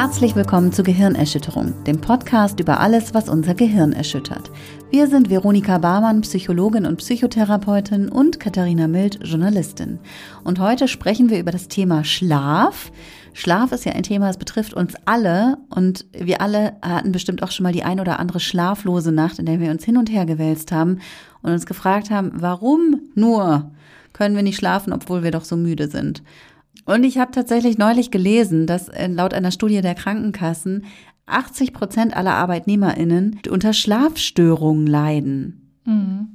Herzlich willkommen zu Gehirnerschütterung, dem Podcast über alles, was unser Gehirn erschüttert. Wir sind Veronika Barmann, Psychologin und Psychotherapeutin und Katharina Mild, Journalistin. Und heute sprechen wir über das Thema Schlaf. Schlaf ist ja ein Thema, das betrifft uns alle und wir alle hatten bestimmt auch schon mal die ein oder andere schlaflose Nacht, in der wir uns hin und her gewälzt haben und uns gefragt haben, warum nur können wir nicht schlafen, obwohl wir doch so müde sind. Und ich habe tatsächlich neulich gelesen, dass äh, laut einer Studie der Krankenkassen 80 Prozent aller ArbeitnehmerInnen unter Schlafstörungen leiden. Mhm.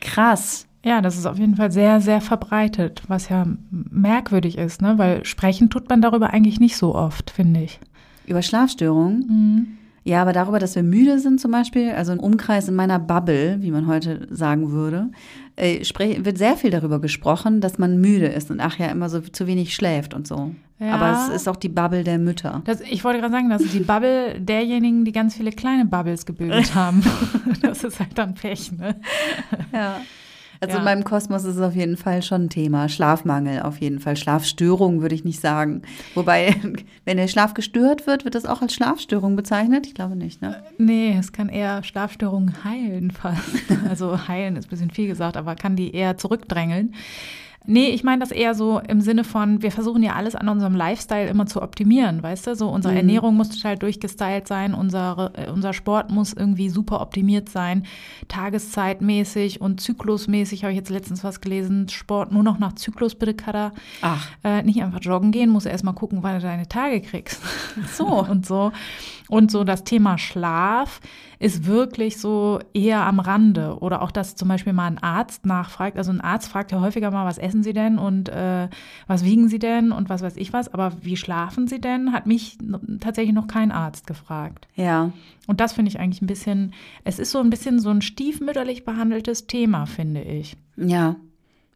Krass. Ja, das ist auf jeden Fall sehr, sehr verbreitet, was ja merkwürdig ist, ne? weil sprechen tut man darüber eigentlich nicht so oft, finde ich. Über Schlafstörungen? Mhm. Ja, aber darüber, dass wir müde sind zum Beispiel, also ein Umkreis in meiner Bubble, wie man heute sagen würde, äh, wird sehr viel darüber gesprochen, dass man müde ist und ach ja, immer so zu wenig schläft und so. Ja. Aber es ist auch die Bubble der Mütter. Das, ich wollte gerade sagen, das ist die Bubble derjenigen, die ganz viele kleine Bubbles gebildet haben. das ist halt dann Pech, ne? Ja. Also ja. in meinem Kosmos ist es auf jeden Fall schon ein Thema. Schlafmangel auf jeden Fall. Schlafstörung würde ich nicht sagen. Wobei, wenn der Schlaf gestört wird, wird das auch als Schlafstörung bezeichnet? Ich glaube nicht, ne? Nee, es kann eher Schlafstörungen heilen fast. Also heilen ist ein bisschen viel gesagt, aber kann die eher zurückdrängeln. Nee, ich meine das eher so im Sinne von, wir versuchen ja alles an unserem Lifestyle immer zu optimieren, weißt du? So unsere mhm. Ernährung muss total durchgestylt sein, unsere, äh, unser Sport muss irgendwie super optimiert sein, tageszeitmäßig und zyklusmäßig habe ich jetzt letztens was gelesen, Sport nur noch nach Zyklus bitte, Kada. Ach. Äh, nicht einfach joggen gehen, muss erst mal gucken, wann du deine Tage kriegst. So. und so. Und so das Thema Schlaf ist wirklich so eher am Rande. Oder auch, dass zum Beispiel mal ein Arzt nachfragt. Also ein Arzt fragt ja häufiger mal, was essen Sie denn und äh, was wiegen Sie denn und was weiß ich was. Aber wie schlafen Sie denn? Hat mich tatsächlich noch kein Arzt gefragt. Ja. Und das finde ich eigentlich ein bisschen, es ist so ein bisschen so ein stiefmütterlich behandeltes Thema, finde ich. Ja.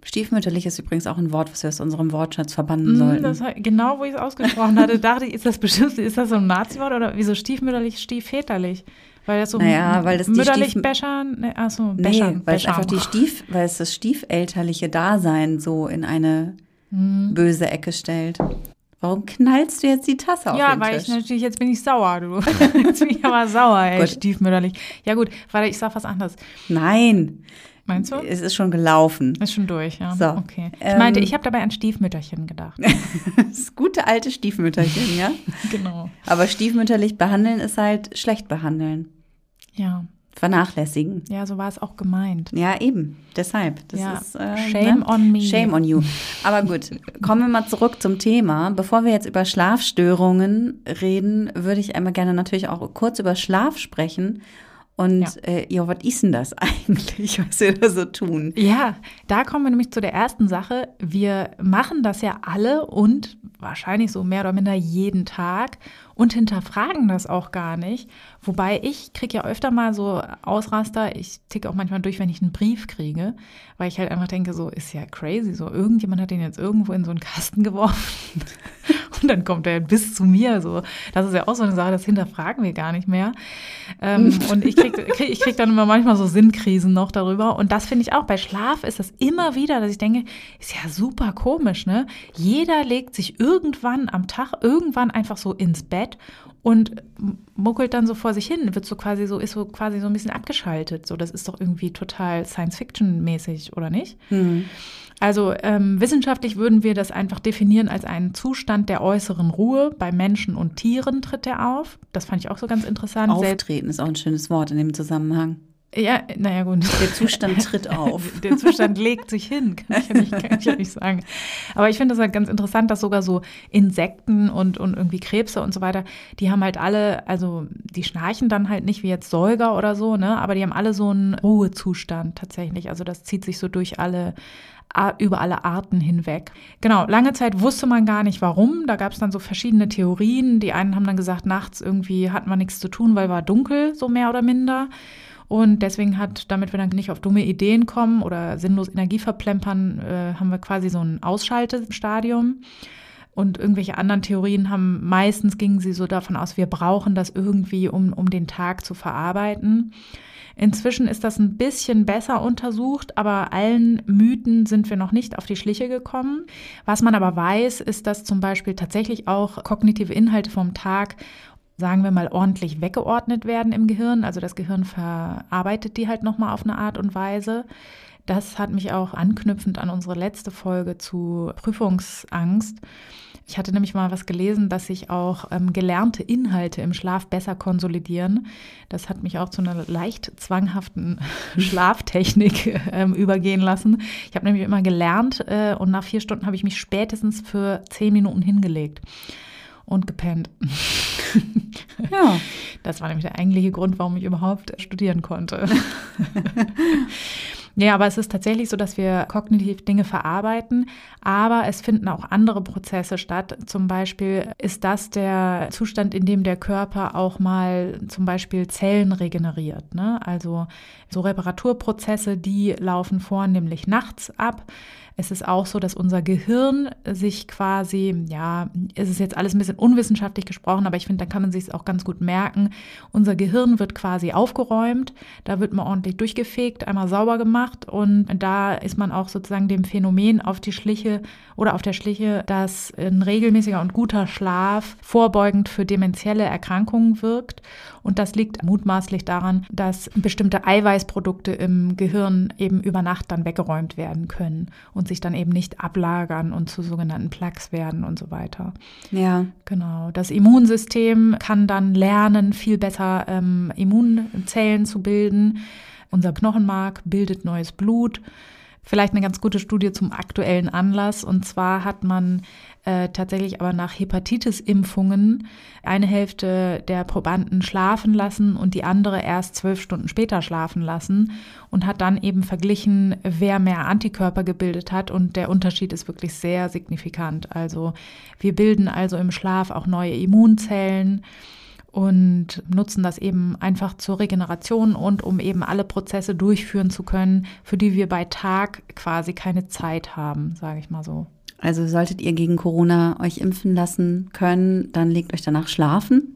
Stiefmütterlich ist übrigens auch ein Wort, was wir aus unserem Wortschatz verbannen mm, sollten. Das, genau, wo ich es ausgesprochen hatte, dachte ich, ist das bestimmt, ist das so ein Nazi-Wort oder wieso stiefmütterlich, stiefväterlich? Weil das so naja, weil das mütterlich Stief bäschern, ne, achso, bäschern, nee, weil es einfach die Stief, weil es das stiefelterliche Dasein so in eine hm. böse Ecke stellt. Warum knallst du jetzt die Tasse auf ja, den Tisch? Ja, weil ich natürlich, jetzt bin ich sauer, du. jetzt bin ich aber sauer, ey, stiefmütterlich. Ja gut, warte, ich sag was anderes. Nein. Meinst du? Es ist schon gelaufen. Ist schon durch, ja. So, okay. Ich ähm, meinte, ich habe dabei an Stiefmütterchen gedacht. das gute alte Stiefmütterchen, ja? genau. Aber stiefmütterlich behandeln ist halt schlecht behandeln. Ja. Vernachlässigen. Ja, so war es auch gemeint. Ja, eben. Deshalb. Das ja. ist, äh, Shame ne? on me. Shame on you. Aber gut, kommen wir mal zurück zum Thema. Bevor wir jetzt über Schlafstörungen reden, würde ich einmal gerne natürlich auch kurz über Schlaf sprechen und ja. Äh, ja, was ist denn das eigentlich, was wir da so tun? Ja, da kommen wir nämlich zu der ersten Sache. Wir machen das ja alle und wahrscheinlich so mehr oder minder jeden Tag und hinterfragen das auch gar nicht. Wobei ich kriege ja öfter mal so Ausraster. Ich ticke auch manchmal durch, wenn ich einen Brief kriege, weil ich halt einfach denke, so ist ja crazy. So irgendjemand hat den jetzt irgendwo in so einen Kasten geworfen und dann kommt er bis zu mir. So, das ist ja auch so eine Sache, das hinterfragen wir gar nicht mehr. Ähm, und ich kriege krieg, ich krieg dann immer manchmal so Sinnkrisen noch darüber. Und das finde ich auch. Bei Schlaf ist das immer wieder, dass ich denke, ist ja super komisch, ne? Jeder legt sich irgendwann am Tag irgendwann einfach so ins Bett Bett und muckelt dann so vor sich hin, wird so quasi so, ist so quasi so ein bisschen abgeschaltet. So, das ist doch irgendwie total Science-Fiction-mäßig, oder nicht? Mhm. Also ähm, wissenschaftlich würden wir das einfach definieren als einen Zustand der äußeren Ruhe. Bei Menschen und Tieren tritt er auf. Das fand ich auch so ganz interessant. Auftreten ist auch ein schönes Wort in dem Zusammenhang. Ja, naja, gut. Der Zustand tritt auf. Der Zustand legt sich hin, kann ich ja nicht, kann ich ja nicht sagen. Aber ich finde das halt ganz interessant, dass sogar so Insekten und, und irgendwie Krebse und so weiter, die haben halt alle, also die schnarchen dann halt nicht wie jetzt Säuger oder so, ne? Aber die haben alle so einen Ruhezustand tatsächlich. Also das zieht sich so durch alle, über alle Arten hinweg. Genau, lange Zeit wusste man gar nicht warum. Da gab es dann so verschiedene Theorien. Die einen haben dann gesagt, nachts irgendwie hatten wir nichts zu tun, weil war dunkel, so mehr oder minder. Und deswegen hat, damit wir dann nicht auf dumme Ideen kommen oder sinnlos Energie verplempern, äh, haben wir quasi so ein Ausschaltestadium. Und irgendwelche anderen Theorien haben meistens gingen sie so davon aus, wir brauchen das irgendwie, um, um den Tag zu verarbeiten. Inzwischen ist das ein bisschen besser untersucht, aber allen Mythen sind wir noch nicht auf die Schliche gekommen. Was man aber weiß, ist, dass zum Beispiel tatsächlich auch kognitive Inhalte vom Tag sagen wir mal, ordentlich weggeordnet werden im Gehirn. Also das Gehirn verarbeitet die halt nochmal auf eine Art und Weise. Das hat mich auch anknüpfend an unsere letzte Folge zu Prüfungsangst ich hatte nämlich mal was gelesen, dass sich auch ähm, gelernte Inhalte im Schlaf besser konsolidieren. Das hat mich auch zu einer leicht zwanghaften Schlaftechnik ähm, übergehen lassen. Ich habe nämlich immer gelernt äh, und nach vier Stunden habe ich mich spätestens für zehn Minuten hingelegt und gepennt. Ja. Das war nämlich der eigentliche Grund, warum ich überhaupt studieren konnte. Ja, aber es ist tatsächlich so, dass wir kognitiv Dinge verarbeiten, aber es finden auch andere Prozesse statt. Zum Beispiel ist das der Zustand, in dem der Körper auch mal zum Beispiel Zellen regeneriert. Ne? Also so Reparaturprozesse, die laufen vornehmlich nachts ab. Es ist auch so, dass unser Gehirn sich quasi, ja, es ist jetzt alles ein bisschen unwissenschaftlich gesprochen, aber ich finde, da kann man sich es auch ganz gut merken. Unser Gehirn wird quasi aufgeräumt, da wird man ordentlich durchgefegt, einmal sauber gemacht und da ist man auch sozusagen dem Phänomen auf die Schliche oder auf der Schliche, dass ein regelmäßiger und guter Schlaf vorbeugend für dementielle Erkrankungen wirkt. Und das liegt mutmaßlich daran, dass bestimmte Eiweißprodukte im Gehirn eben über Nacht dann weggeräumt werden können und sich dann eben nicht ablagern und zu sogenannten Plaques werden und so weiter. Ja. Genau. Das Immunsystem kann dann lernen, viel besser ähm, Immunzellen zu bilden. Unser Knochenmark bildet neues Blut. Vielleicht eine ganz gute Studie zum aktuellen Anlass. Und zwar hat man äh, tatsächlich aber nach Hepatitis-Impfungen eine Hälfte der Probanden schlafen lassen und die andere erst zwölf Stunden später schlafen lassen und hat dann eben verglichen, wer mehr Antikörper gebildet hat. Und der Unterschied ist wirklich sehr signifikant. Also wir bilden also im Schlaf auch neue Immunzellen und nutzen das eben einfach zur Regeneration und um eben alle Prozesse durchführen zu können, für die wir bei Tag quasi keine Zeit haben, sage ich mal so. Also solltet ihr gegen Corona euch impfen lassen können, dann legt euch danach schlafen.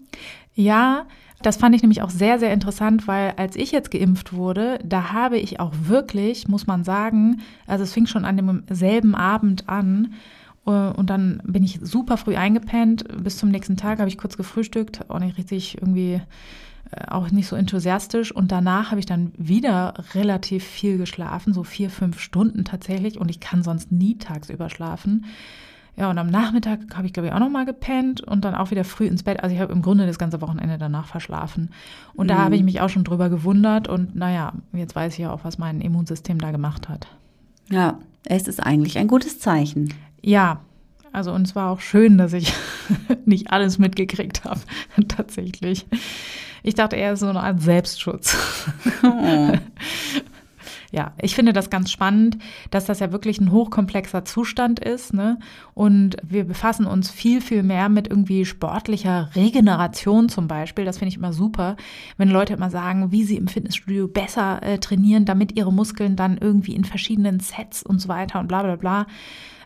Ja, das fand ich nämlich auch sehr, sehr interessant, weil als ich jetzt geimpft wurde, da habe ich auch wirklich, muss man sagen, also es fing schon an demselben Abend an, äh, und dann bin ich super früh eingepennt. Bis zum nächsten Tag habe ich kurz gefrühstückt, auch nicht richtig irgendwie, auch nicht so enthusiastisch. Und danach habe ich dann wieder relativ viel geschlafen, so vier, fünf Stunden tatsächlich. Und ich kann sonst nie tagsüber schlafen. Ja, und am Nachmittag habe ich, glaube ich, auch nochmal gepennt und dann auch wieder früh ins Bett. Also ich habe im Grunde das ganze Wochenende danach verschlafen. Und mhm. da habe ich mich auch schon drüber gewundert. Und naja, jetzt weiß ich ja auch, was mein Immunsystem da gemacht hat. Ja, es ist eigentlich ein gutes Zeichen. Ja, also und es war auch schön, dass ich nicht alles mitgekriegt habe, tatsächlich. Ich dachte eher so eine Art Selbstschutz. Oh. ja, ich finde das ganz spannend, dass das ja wirklich ein hochkomplexer Zustand ist. Ne? Und wir befassen uns viel, viel mehr mit irgendwie sportlicher Regeneration zum Beispiel. Das finde ich immer super, wenn Leute immer sagen, wie sie im Fitnessstudio besser äh, trainieren, damit ihre Muskeln dann irgendwie in verschiedenen Sets und so weiter und bla bla bla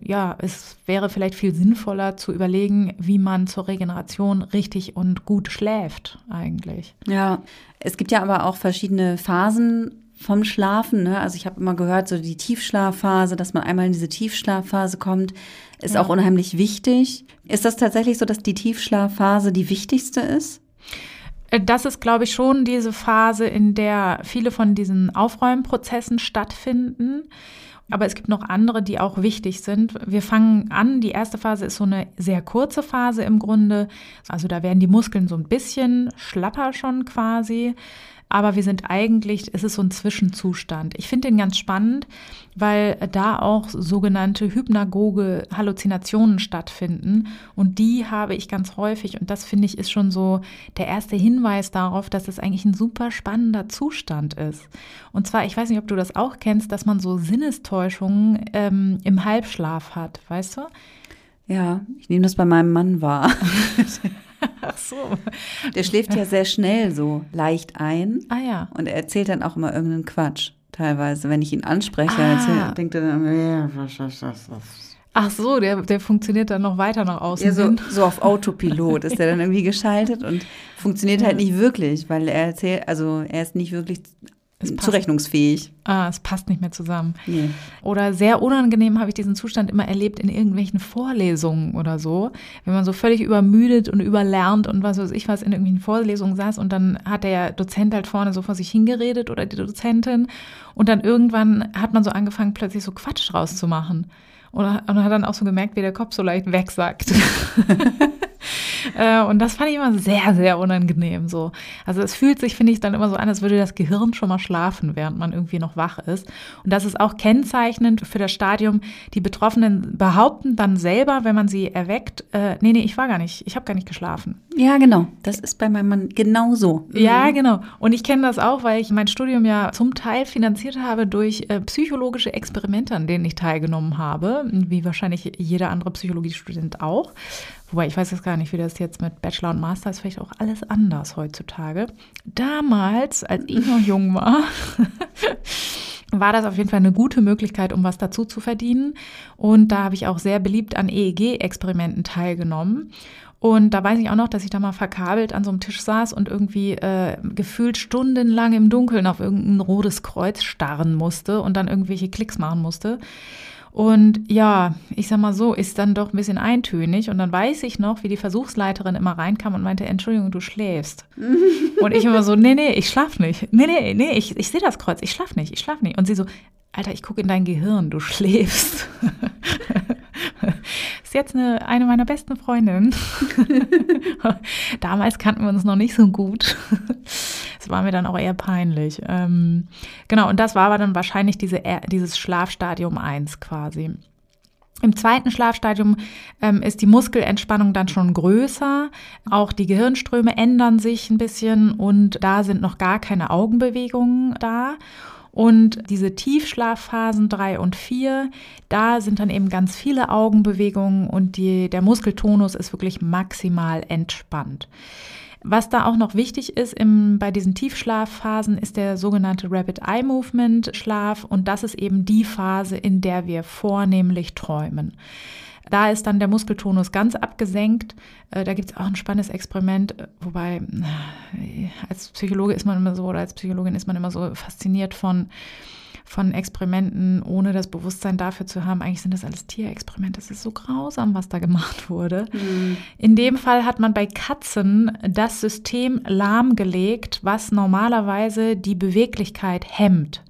ja, es wäre vielleicht viel sinnvoller zu überlegen, wie man zur Regeneration richtig und gut schläft eigentlich. Ja, es gibt ja aber auch verschiedene Phasen vom Schlafen. Ne? Also ich habe immer gehört, so die Tiefschlafphase, dass man einmal in diese Tiefschlafphase kommt, ist ja. auch unheimlich wichtig. Ist das tatsächlich so, dass die Tiefschlafphase die wichtigste ist? Äh, das ist, glaube ich, schon diese Phase, in der viele von diesen Aufräumprozessen stattfinden. Aber es gibt noch andere, die auch wichtig sind. Wir fangen an, die erste Phase ist so eine sehr kurze Phase im Grunde. Also da werden die Muskeln so ein bisschen schlapper schon quasi aber wir sind eigentlich, es ist so ein Zwischenzustand. Ich finde den ganz spannend, weil da auch sogenannte hypnagoge Halluzinationen stattfinden und die habe ich ganz häufig und das finde ich ist schon so der erste Hinweis darauf, dass es eigentlich ein super spannender Zustand ist. Und zwar, ich weiß nicht, ob du das auch kennst, dass man so Sinnestäuschungen ähm, im Halbschlaf hat, weißt du? Ja, ich nehme das bei meinem Mann wahr. Ach so. Der schläft ja sehr schnell so leicht ein. Ah ja. Und er erzählt dann auch immer irgendeinen Quatsch. Teilweise, wenn ich ihn anspreche, ah. erzählt, denkt er dann, was, was, was, was. Ach so, der, der funktioniert dann noch weiter nach außen. Ja, so, so auf Autopilot ist der dann irgendwie geschaltet und funktioniert halt nicht wirklich, weil er erzählt, also er ist nicht wirklich zurechnungsfähig. Ah, es passt nicht mehr zusammen. Nee. Oder sehr unangenehm habe ich diesen Zustand immer erlebt in irgendwelchen Vorlesungen oder so. Wenn man so völlig übermüdet und überlernt und was weiß ich was in irgendwelchen Vorlesungen saß und dann hat der Dozent halt vorne so vor sich hingeredet oder die Dozentin und dann irgendwann hat man so angefangen, plötzlich so Quatsch draus zu machen. Und, und hat dann auch so gemerkt, wie der Kopf so leicht wegsackt. Äh, und das fand ich immer sehr, sehr unangenehm so. Also es fühlt sich, finde ich, dann immer so an, als würde das Gehirn schon mal schlafen, während man irgendwie noch wach ist. Und das ist auch kennzeichnend für das Stadium. Die Betroffenen behaupten dann selber, wenn man sie erweckt, äh, nee, nee, ich war gar nicht, ich habe gar nicht geschlafen. Ja, genau. Das ist bei meinem Mann genauso. Ja, genau. Und ich kenne das auch, weil ich mein Studium ja zum Teil finanziert habe durch äh, psychologische Experimente, an denen ich teilgenommen habe, wie wahrscheinlich jeder andere Psychologiestudent auch. Wobei ich weiß jetzt gar nicht, wie das jetzt mit Bachelor und Master ist, vielleicht auch alles anders heutzutage. Damals, als ich noch jung war, war das auf jeden Fall eine gute Möglichkeit, um was dazu zu verdienen. Und da habe ich auch sehr beliebt an EEG-Experimenten teilgenommen. Und da weiß ich auch noch, dass ich da mal verkabelt an so einem Tisch saß und irgendwie äh, gefühlt stundenlang im Dunkeln auf irgendein rotes Kreuz starren musste und dann irgendwelche Klicks machen musste. Und ja, ich sag mal so, ist dann doch ein bisschen eintönig. Und dann weiß ich noch, wie die Versuchsleiterin immer reinkam und meinte, Entschuldigung, du schläfst. und ich immer so, nee, nee, ich schlaf nicht. Nee, nee, nee, ich, ich sehe das Kreuz, ich schlaf nicht, ich schlaf nicht. Und sie so, Alter, ich gucke in dein Gehirn, du schläfst. ist jetzt eine, eine meiner besten Freundinnen. Damals kannten wir uns noch nicht so gut. Das war mir dann auch eher peinlich. Ähm, genau, und das war aber dann wahrscheinlich diese, dieses Schlafstadium 1 quasi. Im zweiten Schlafstadium ähm, ist die Muskelentspannung dann schon größer. Auch die Gehirnströme ändern sich ein bisschen und da sind noch gar keine Augenbewegungen da. Und diese Tiefschlafphasen drei und vier, da sind dann eben ganz viele Augenbewegungen und die, der Muskeltonus ist wirklich maximal entspannt. Was da auch noch wichtig ist im, bei diesen Tiefschlafphasen ist der sogenannte Rapid Eye Movement Schlaf und das ist eben die Phase, in der wir vornehmlich träumen. Da ist dann der Muskeltonus ganz abgesenkt. Äh, da gibt es auch ein spannendes Experiment, äh, wobei äh, als Psychologe ist man immer so oder als Psychologin ist man immer so fasziniert von von Experimenten, ohne das Bewusstsein dafür zu haben, eigentlich sind das alles Tierexperimente. Das ist so grausam, was da gemacht wurde. Mhm. In dem Fall hat man bei Katzen das System lahmgelegt, was normalerweise die Beweglichkeit hemmt.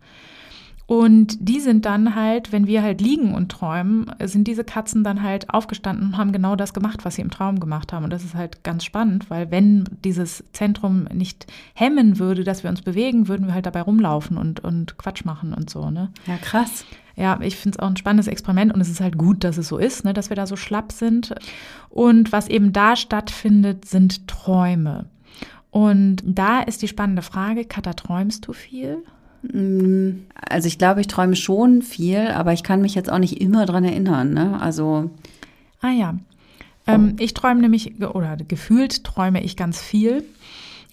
Und die sind dann halt, wenn wir halt liegen und träumen, sind diese Katzen dann halt aufgestanden und haben genau das gemacht, was sie im Traum gemacht haben. Und das ist halt ganz spannend, weil wenn dieses Zentrum nicht hemmen würde, dass wir uns bewegen, würden wir halt dabei rumlaufen und, und Quatsch machen und so, ne? Ja, krass. Ja, ich finde es auch ein spannendes Experiment und es ist halt gut, dass es so ist, ne, dass wir da so schlapp sind. Und was eben da stattfindet, sind Träume. Und da ist die spannende Frage, Katha, träumst du viel? Mm, also ich glaube, ich träume schon viel, aber ich kann mich jetzt auch nicht immer dran erinnern. Ne? Also. Ah ja. Ähm, ich träume nämlich, oder gefühlt träume ich ganz viel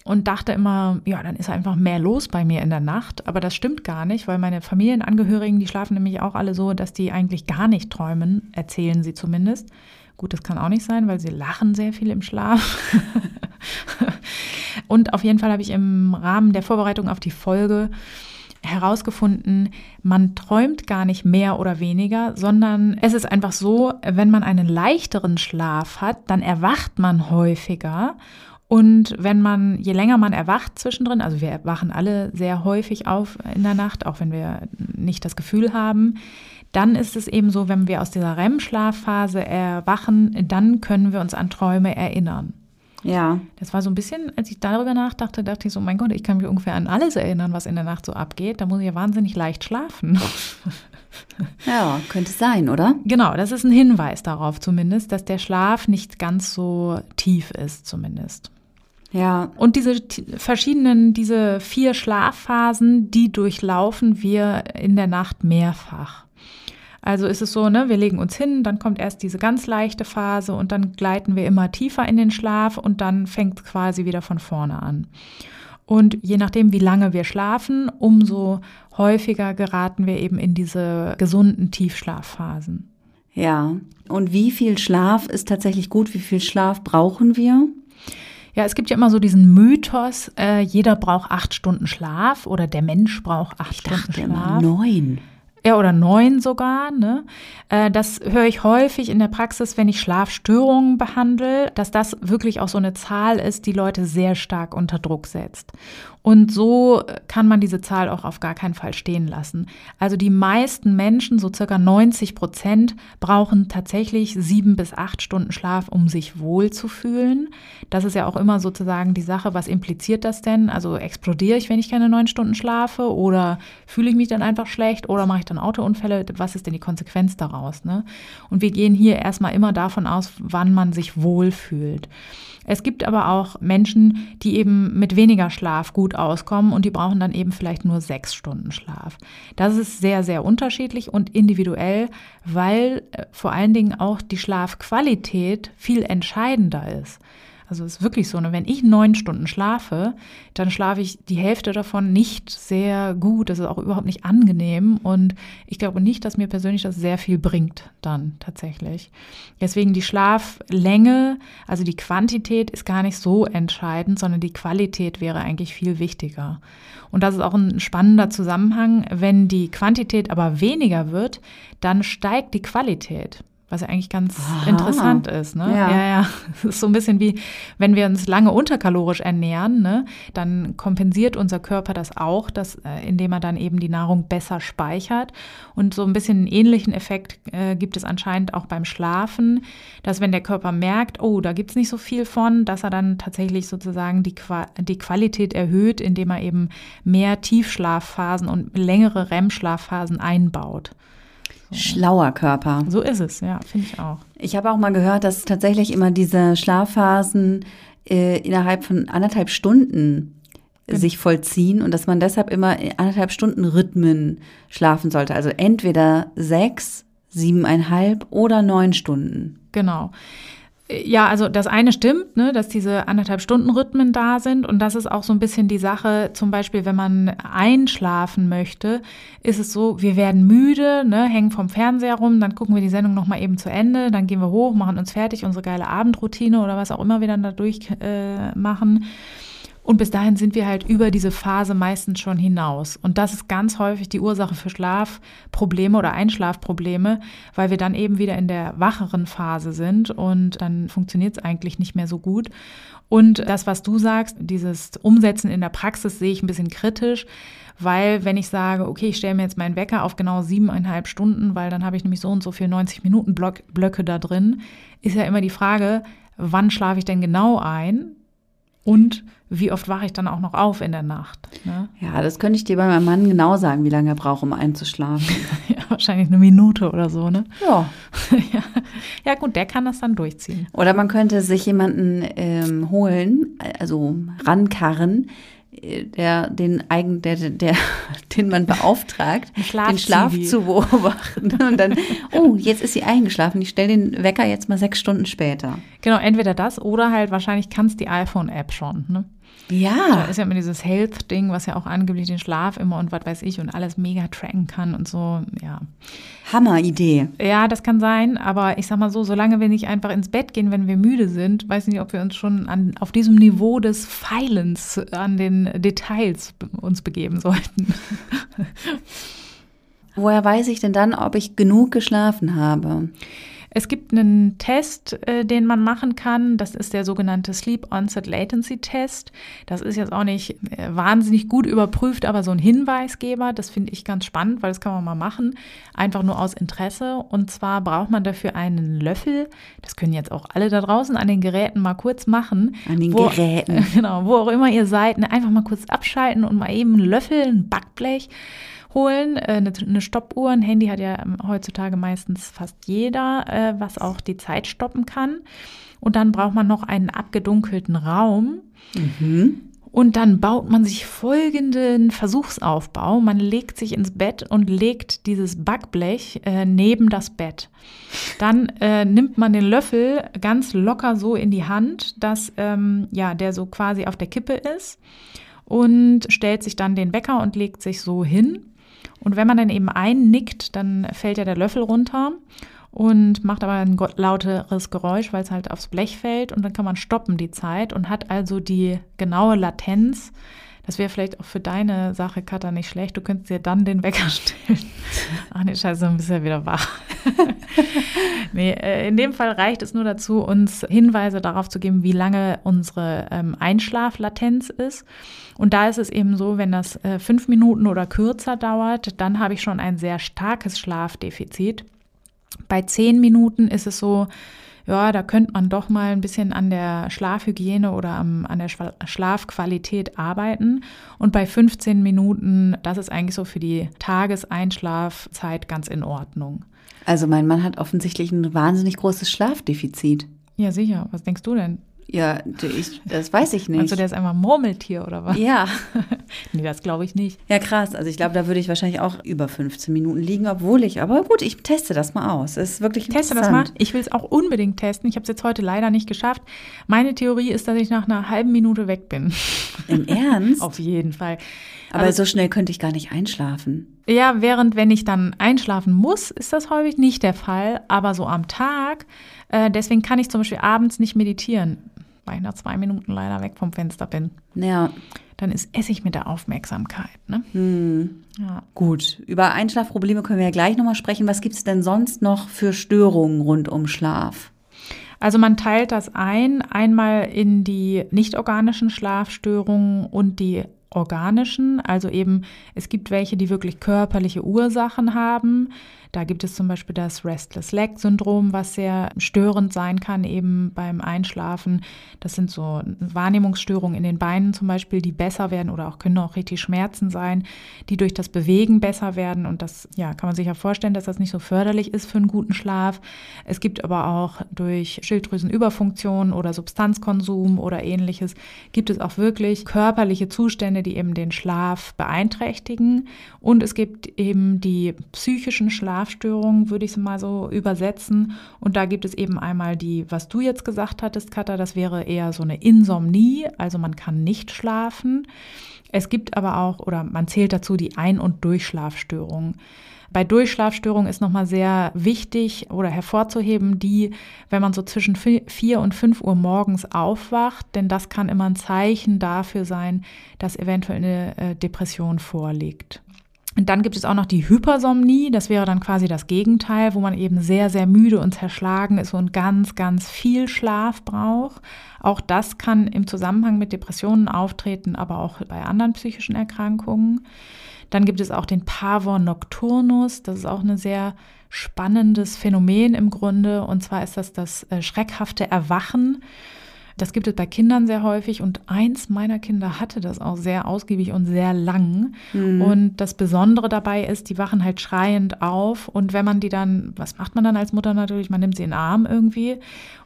und dachte immer, ja, dann ist einfach mehr los bei mir in der Nacht. Aber das stimmt gar nicht, weil meine Familienangehörigen, die schlafen nämlich auch alle so, dass die eigentlich gar nicht träumen, erzählen sie zumindest. Gut, das kann auch nicht sein, weil sie lachen sehr viel im Schlaf. und auf jeden Fall habe ich im Rahmen der Vorbereitung auf die Folge herausgefunden, man träumt gar nicht mehr oder weniger, sondern es ist einfach so, wenn man einen leichteren Schlaf hat, dann erwacht man häufiger. Und wenn man, je länger man erwacht zwischendrin, also wir erwachen alle sehr häufig auf in der Nacht, auch wenn wir nicht das Gefühl haben, dann ist es eben so, wenn wir aus dieser REM-Schlafphase erwachen, dann können wir uns an Träume erinnern. Ja. Das war so ein bisschen, als ich darüber nachdachte, dachte ich so, mein Gott, ich kann mich ungefähr an alles erinnern, was in der Nacht so abgeht. Da muss ich ja wahnsinnig leicht schlafen. Ja, könnte sein, oder? Genau, das ist ein Hinweis darauf zumindest, dass der Schlaf nicht ganz so tief ist zumindest. Ja. Und diese verschiedenen, diese vier Schlafphasen, die durchlaufen wir in der Nacht mehrfach. Also ist es so, ne, wir legen uns hin, dann kommt erst diese ganz leichte Phase und dann gleiten wir immer tiefer in den Schlaf und dann fängt es quasi wieder von vorne an. Und je nachdem, wie lange wir schlafen, umso häufiger geraten wir eben in diese gesunden Tiefschlafphasen. Ja. Und wie viel Schlaf ist tatsächlich gut? Wie viel Schlaf brauchen wir? Ja, es gibt ja immer so diesen Mythos, äh, jeder braucht acht Stunden Schlaf oder der Mensch braucht acht Ich Stunden dachte Schlaf. immer neun. Ja, oder neun sogar. Ne? Äh, Das höre ich häufig in der Praxis, wenn ich Schlafstörungen behandle, dass das wirklich auch so eine Zahl ist, die Leute sehr stark unter Druck setzt. Und so kann man diese Zahl auch auf gar keinen Fall stehen lassen. Also die meisten Menschen, so circa 90 Prozent, brauchen tatsächlich sieben bis acht Stunden Schlaf, um sich wohl zu fühlen. Das ist ja auch immer sozusagen die Sache, was impliziert das denn? Also explodiere ich, wenn ich keine neun Stunden schlafe? Oder fühle ich mich dann einfach schlecht? Oder mache ich dann Autounfälle? Was ist denn die Konsequenz daraus? Ne? Und wir gehen hier erstmal immer davon aus, wann man sich wohl fühlt. Es gibt aber auch Menschen, die eben mit weniger Schlaf gut auskommen und die brauchen dann eben vielleicht nur sechs Stunden Schlaf. Das ist sehr, sehr unterschiedlich und individuell, weil äh, vor allen Dingen auch die Schlafqualität viel entscheidender ist. Also es ist wirklich so, ne? wenn ich neun Stunden schlafe, dann schlafe ich die Hälfte davon nicht sehr gut. Das ist auch überhaupt nicht angenehm. Und ich glaube nicht, dass mir persönlich das sehr viel bringt dann tatsächlich. Deswegen die Schlaflänge, also die Quantität ist gar nicht so entscheidend, sondern die Qualität wäre eigentlich viel wichtiger. Und das ist auch ein spannender Zusammenhang. Wenn die Quantität aber weniger wird, dann steigt die Qualität was ja eigentlich ganz Aha. interessant ist. Ne? Ja. ja, ja. Es ist so ein bisschen wie, wenn wir uns lange unterkalorisch ernähren, ne, dann kompensiert unser Körper das auch, dass, äh, indem er dann eben die Nahrung besser speichert. Und so ein bisschen einen ähnlichen Effekt äh, gibt es anscheinend auch beim Schlafen, dass wenn der Körper merkt, oh, da gibt's nicht so viel von, dass er dann tatsächlich sozusagen die, Qua die Qualität erhöht, indem er eben mehr Tiefschlafphasen und längere REM-Schlafphasen einbaut. Schlauer Körper. So ist es, ja, finde ich auch. Ich habe auch mal gehört, dass tatsächlich immer diese Schlafphasen äh, innerhalb von anderthalb Stunden Genau. sich vollziehen und dass man deshalb immer in anderthalb Stunden Rhythmen schlafen sollte. Also entweder sechs, siebeneinhalb oder neun Stunden. Genau. Ja, also das eine stimmt, ne, dass diese anderthalb Stunden Rhythmen da sind. Und das ist auch so ein bisschen die Sache, zum Beispiel, wenn man einschlafen möchte, ist es so, wir werden müde, ne, hängen vom Fernseher rum, dann gucken wir die Sendung nochmal eben zu Ende, dann gehen wir hoch, machen uns fertig, unsere geile Abendroutine oder was auch immer wir dann dadurch äh, machen. Und bis dahin sind wir halt über diese Phase meistens schon hinaus. Und das ist ganz häufig die Ursache für Schlafprobleme oder Einschlafprobleme, weil wir dann eben wieder in der wacheren Phase sind und dann funktioniert es eigentlich nicht mehr so gut. Und das, was du sagst, dieses Umsetzen in der Praxis sehe ich ein bisschen kritisch, weil wenn ich sage, okay, ich stelle mir jetzt meinen Wecker auf genau siebeneinhalb Stunden, weil dann habe ich nämlich so und so viel 90 Minuten Blöcke da drin, ist ja immer die Frage, wann schlafe ich denn genau ein? Und wie oft wache ich dann auch noch auf in der Nacht? Ne? Ja, das könnte ich dir bei meinem Mann genau sagen, wie lange er braucht, um einzuschlafen. Ja, wahrscheinlich eine Minute oder so, ne? ja. ja. ja, gut, der kann das dann durchziehen. Oder man könnte sich jemanden ähm, holen, also rankarren, äh, der den eigen, der, der, den man beauftragt, Ein den Schlaf zu beobachten. Und dann, oh, jetzt ist sie eingeschlafen. Ich stelle den Wecker jetzt mal sechs Stunden später. Genau, entweder das oder halt wahrscheinlich kannst die iPhone-App schon, ne? Da Ja. ist ja immer dieses Health-Ding, was ja auch angeblich den Schlaf immer und was weiß ich und alles mega tracken kann und so, ja. Hammer-Idee. Ja, das kann sein, aber ich sag mal so, solange wir nicht einfach ins Bett gehen, wenn wir müde sind, weiß nicht, ob wir uns schon an, auf diesem Niveau des Feilens an den Details uns begeben sollten. Woher weiß ich denn dann, ob ich genug geschlafen habe? Es gibt einen Test, äh, den man machen kann. Das ist der sogenannte Sleep Onset Latency Test. Das ist jetzt auch nicht äh, wahnsinnig gut überprüft, aber so ein Hinweisgeber. Das finde ich ganz spannend, weil das kann man mal machen. Einfach nur aus Interesse. Und zwar braucht man dafür einen Löffel. Das können jetzt auch alle da draußen an den Geräten mal kurz machen. An den Wo- Geräten. Genau, wo auch immer ihr seid, ne, einfach mal kurz abschalten und mal eben einen Löffel, ein Backblech holen, äh, eine, Stoppuhr. Ein Handy hat ja ähm, heutzutage meistens fast jeder, äh, was auch die Zeit stoppen kann. Und dann braucht man noch einen abgedunkelten Raum. Und dann baut man sich folgenden Versuchsaufbau. Man legt sich ins Bett und legt dieses Backblech äh, neben das Bett. Dann äh, nimmt man den Löffel ganz locker so in die Hand, dass ähm, ja, der so quasi auf der Kippe ist und stellt sich dann den Wecker und legt sich so hin. Und wenn man dann eben einnickt, dann fällt ja der Löffel runter. Und macht aber ein lauteres Geräusch, weil es halt aufs Blech fällt und dann kann man stoppen die Zeit und hat also die genaue Latenz. Das wäre vielleicht auch für deine Sache, Katha, nicht schlecht. Du könntest dir dann den Wecker stellen. Ach nee, scheiße, dann bist du ja wieder wach. nee, äh, in dem Fall reicht es nur dazu, uns Hinweise darauf zu geben, wie lange unsere ähm, Einschlaflatenz ist. Und da ist es eben so, wenn das äh, fünf Minuten oder kürzer dauert, dann habe ich schon ein sehr starkes Schlafdefizit. Bei zehn Minuten ist es so, ja, da könnte man doch mal ein bisschen an der Schlafhygiene oder am, an der Schlafqualität arbeiten. Und bei 15 Minuten, das ist eigentlich so für die Tageseinschlafzeit ganz in Ordnung. Also mein Mann hat offensichtlich ein wahnsinnig großes Schlafdefizit. Ja, sicher. Was denkst du denn? Ja, ich, das weiß ich nicht. Also der ist einfach Murmeltier oder was? Ja. nee, das glaube ich nicht. Ja, krass. Also ich glaube, da würde ich wahrscheinlich auch über 15 Minuten liegen, obwohl ich, aber gut, ich teste das mal aus. Es ist wirklich Teste das mal. Ich will es auch unbedingt testen. Ich habe es jetzt heute leider nicht geschafft. Meine Theorie ist, dass ich nach einer halben Minute weg bin. Im Ernst? Auf jeden Fall. Aber also, so schnell könnte ich gar nicht einschlafen. Ja, während wenn ich dann einschlafen muss, ist das häufig nicht der Fall. Aber so am Tag, äh, deswegen kann ich zum Beispiel abends nicht meditieren weil ich nach zwei Minuten leider weg vom Fenster bin. Ja. Dann ist Essig mit der Aufmerksamkeit. Ne? Hm. Ja. Gut, über Einschlafprobleme können wir ja gleich nochmal sprechen. Was gibt es denn sonst noch für Störungen rund um Schlaf? Also man teilt das ein, einmal in die nicht organischen Schlafstörungen und die organischen. Also eben, es gibt welche, die wirklich körperliche Ursachen haben. Da gibt es zum Beispiel das Restless Leg Syndrom, was sehr störend sein kann, eben beim Einschlafen. Das sind so Wahrnehmungsstörungen in den Beinen zum Beispiel, die besser werden oder auch können auch richtig Schmerzen sein, die durch das Bewegen besser werden. Und das, ja, kann man sich ja vorstellen, dass das nicht so förderlich ist für einen guten Schlaf. Es gibt aber auch durch Schilddrüsenüberfunktion oder Substanzkonsum oder ähnliches, gibt es auch wirklich körperliche Zustände, die eben den Schlaf beeinträchtigen. Und es gibt eben die psychischen Schlaf Schlafstörungen, würde ich es mal so übersetzen. Und da gibt es eben einmal die, was du jetzt gesagt hattest, Katha, das wäre eher so eine Insomnie, also man kann nicht schlafen. Es gibt aber auch, oder man zählt dazu die Ein- und Durchschlafstörungen. Bei Durchschlafstörungen ist nochmal sehr wichtig oder hervorzuheben, die, wenn man so zwischen vier und fünf Uhr morgens aufwacht, denn das kann immer ein Zeichen dafür sein, dass eventuell eine äh, Depression vorliegt. Und dann gibt es auch noch die Hypersomnie, das wäre dann quasi das Gegenteil, wo man eben sehr, sehr müde und zerschlagen ist und ganz, ganz viel Schlaf braucht. Auch das kann im Zusammenhang mit Depressionen auftreten, aber auch bei anderen psychischen Erkrankungen. Dann gibt es auch den Pavor Nocturnus, das ist auch ein sehr spannendes Phänomen im Grunde. Und zwar ist das das äh, schreckhafte Erwachen das gibt es bei Kindern sehr häufig und eins meiner Kinder hatte das auch sehr ausgiebig und sehr lang. Mhm. Und das Besondere dabei ist, die wachen halt schreiend auf und wenn man die dann, was macht man dann als Mutter natürlich? Man nimmt sie in den Arm irgendwie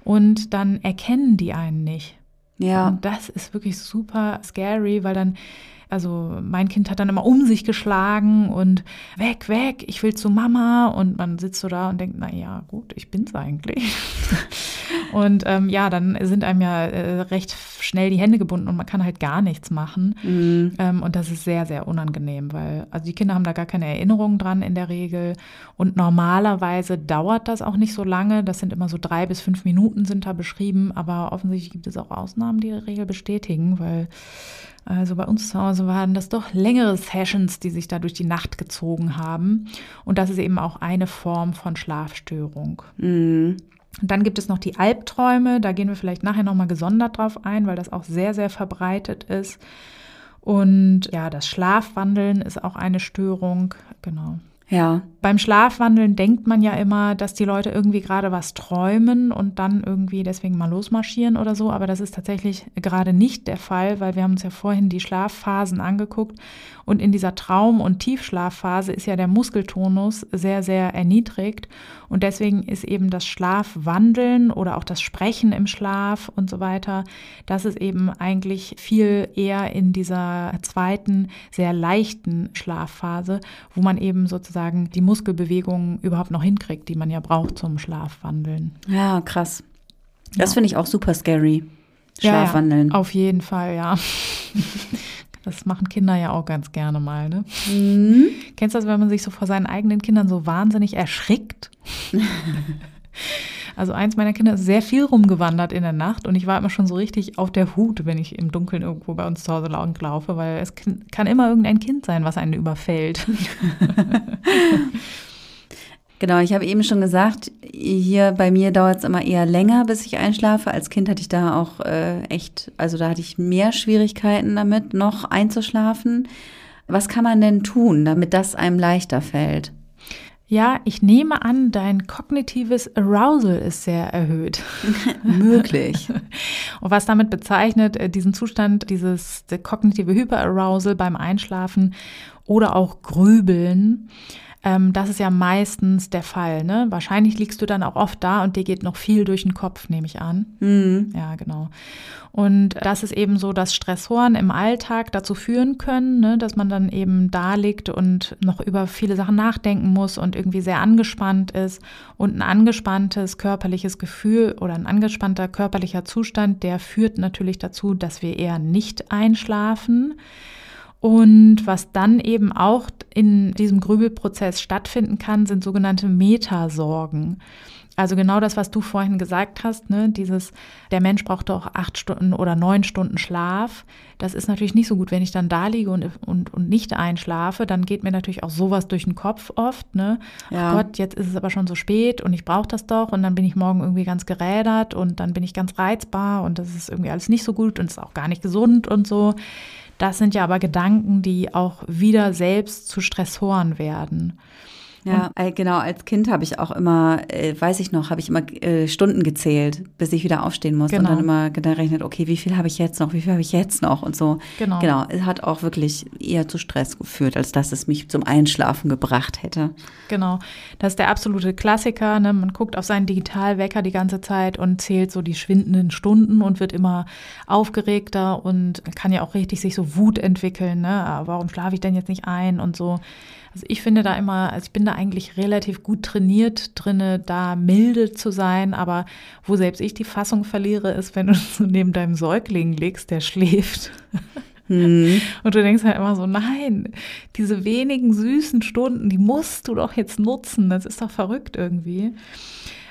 und dann erkennen die einen nicht. Ja. Und das ist wirklich super scary, weil dann also mein Kind hat dann immer um sich geschlagen und weg, weg, ich will zu Mama. Und man sitzt so da und denkt, na ja, gut, ich bin's eigentlich. und ähm, ja, dann sind einem ja äh, recht schnell die Hände gebunden und man kann halt gar nichts machen. Mhm. Ähm, und das ist sehr, sehr unangenehm, weil also die Kinder haben da gar keine Erinnerungen dran in der Regel. Und normalerweise dauert das auch nicht so lange. Das sind immer so drei bis fünf Minuten sind da beschrieben. Aber offensichtlich gibt es auch Ausnahmen, die die Regel bestätigen, weil also bei uns zu Hause waren das doch längere Sessions, die sich da durch die Nacht gezogen haben. Und das ist eben auch eine Form von Schlafstörung. Mhm. Und dann gibt es noch die Albträume. Da gehen wir vielleicht nachher nochmal gesondert drauf ein, weil das auch sehr, sehr verbreitet ist. Und ja, das Schlafwandeln ist auch eine Störung. Genau. Ja. Beim Schlafwandeln denkt man ja immer, dass die Leute irgendwie gerade was träumen und dann irgendwie deswegen mal losmarschieren oder so. Aber das ist tatsächlich gerade nicht der Fall, weil wir haben uns ja vorhin die Schlafphasen angeguckt und in dieser Traum- und Tiefschlafphase ist ja der Muskeltonus sehr, sehr erniedrigt. Und deswegen ist eben das Schlafwandeln oder auch das Sprechen im Schlaf und so weiter, das ist eben eigentlich viel eher in dieser zweiten, sehr leichten Schlafphase, wo man eben sozusagen die Muskelbewegungen überhaupt noch hinkriegt, die man ja braucht zum Schlafwandeln. Ja, krass. Das ja. finde ich auch super scary. Schlafwandeln. Ja, auf jeden Fall, ja. Das machen Kinder ja auch ganz gerne mal, ne? Mhm. Kennst du das, wenn man sich so vor seinen eigenen Kindern so wahnsinnig erschrickt? Also eins meiner Kinder ist sehr viel rumgewandert in der Nacht und ich war immer schon so richtig auf der Hut, wenn ich im Dunkeln irgendwo bei uns zu Hause lang laufe, weil es kann immer irgendein Kind sein, was einen überfällt. Genau, ich habe eben schon gesagt, hier bei mir dauert es immer eher länger, bis ich einschlafe. Als Kind hatte ich da auch äh, echt, also da hatte ich mehr Schwierigkeiten damit, noch einzuschlafen. Was kann man denn tun, damit das einem leichter fällt? Ja, ich nehme an, dein kognitives Arousal ist sehr erhöht. Möglich. Und was damit bezeichnet, äh, diesen Zustand, dieses kognitive Hyperarousal beim Einschlafen oder auch Grübeln. Ähm, das ist ja meistens der Fall. Ne? Wahrscheinlich liegst du dann auch oft da und dir geht noch viel durch den Kopf, nehme ich an. Mhm. Ja, genau. Und das ist eben so, dass Stressoren im Alltag dazu führen können, ne, dass man dann eben da liegt und noch über viele Sachen nachdenken muss und irgendwie sehr angespannt ist. Und ein angespanntes körperliches Gefühl oder ein angespannter körperlicher Zustand, der führt natürlich dazu, dass wir eher nicht einschlafen. Und was dann eben auch in diesem Grübelprozess stattfinden kann, sind sogenannte Metasorgen. Also genau das, was du vorhin gesagt hast, ne, dieses, der Mensch braucht doch acht Stunden oder neun Stunden Schlaf. Das ist natürlich nicht so gut, wenn ich dann da liege und, und, und nicht einschlafe, dann geht mir natürlich auch sowas durch den Kopf oft, ne? Ja. Oh Gott, jetzt ist es aber schon so spät und ich brauche das doch und dann bin ich morgen irgendwie ganz gerädert und dann bin ich ganz reizbar und das ist irgendwie alles nicht so gut und ist auch gar nicht gesund und so. Das sind ja aber Gedanken, die auch wieder selbst zu Stressoren werden. Ja, äh, genau. Als Kind habe ich auch immer, äh, weiß ich noch, habe ich immer äh, Stunden gezählt, bis ich wieder aufstehen muss genau. und dann immer gerechnet, okay, wie viel habe ich jetzt noch, wie viel habe ich jetzt noch und so. Genau. Genau. Es hat auch wirklich eher zu Stress geführt, als dass es mich zum Einschlafen gebracht hätte. Genau. Das ist der absolute Klassiker. Ne? Man guckt auf seinen Digitalwecker die ganze Zeit und zählt so die schwindenden Stunden und wird immer aufgeregter und kann ja auch richtig sich so Wut entwickeln. Ne? Ah, warum schlafe ich denn jetzt nicht ein und so. Also ich finde da immer, also ich bin da eigentlich relativ gut trainiert drinne, da milde zu sein, aber wo selbst ich die Fassung verliere, ist, wenn du so neben deinem Säugling liegst, der schläft. Hm. Und du denkst halt immer so, nein, diese wenigen süßen Stunden, die musst du doch jetzt nutzen. Das ist doch verrückt irgendwie.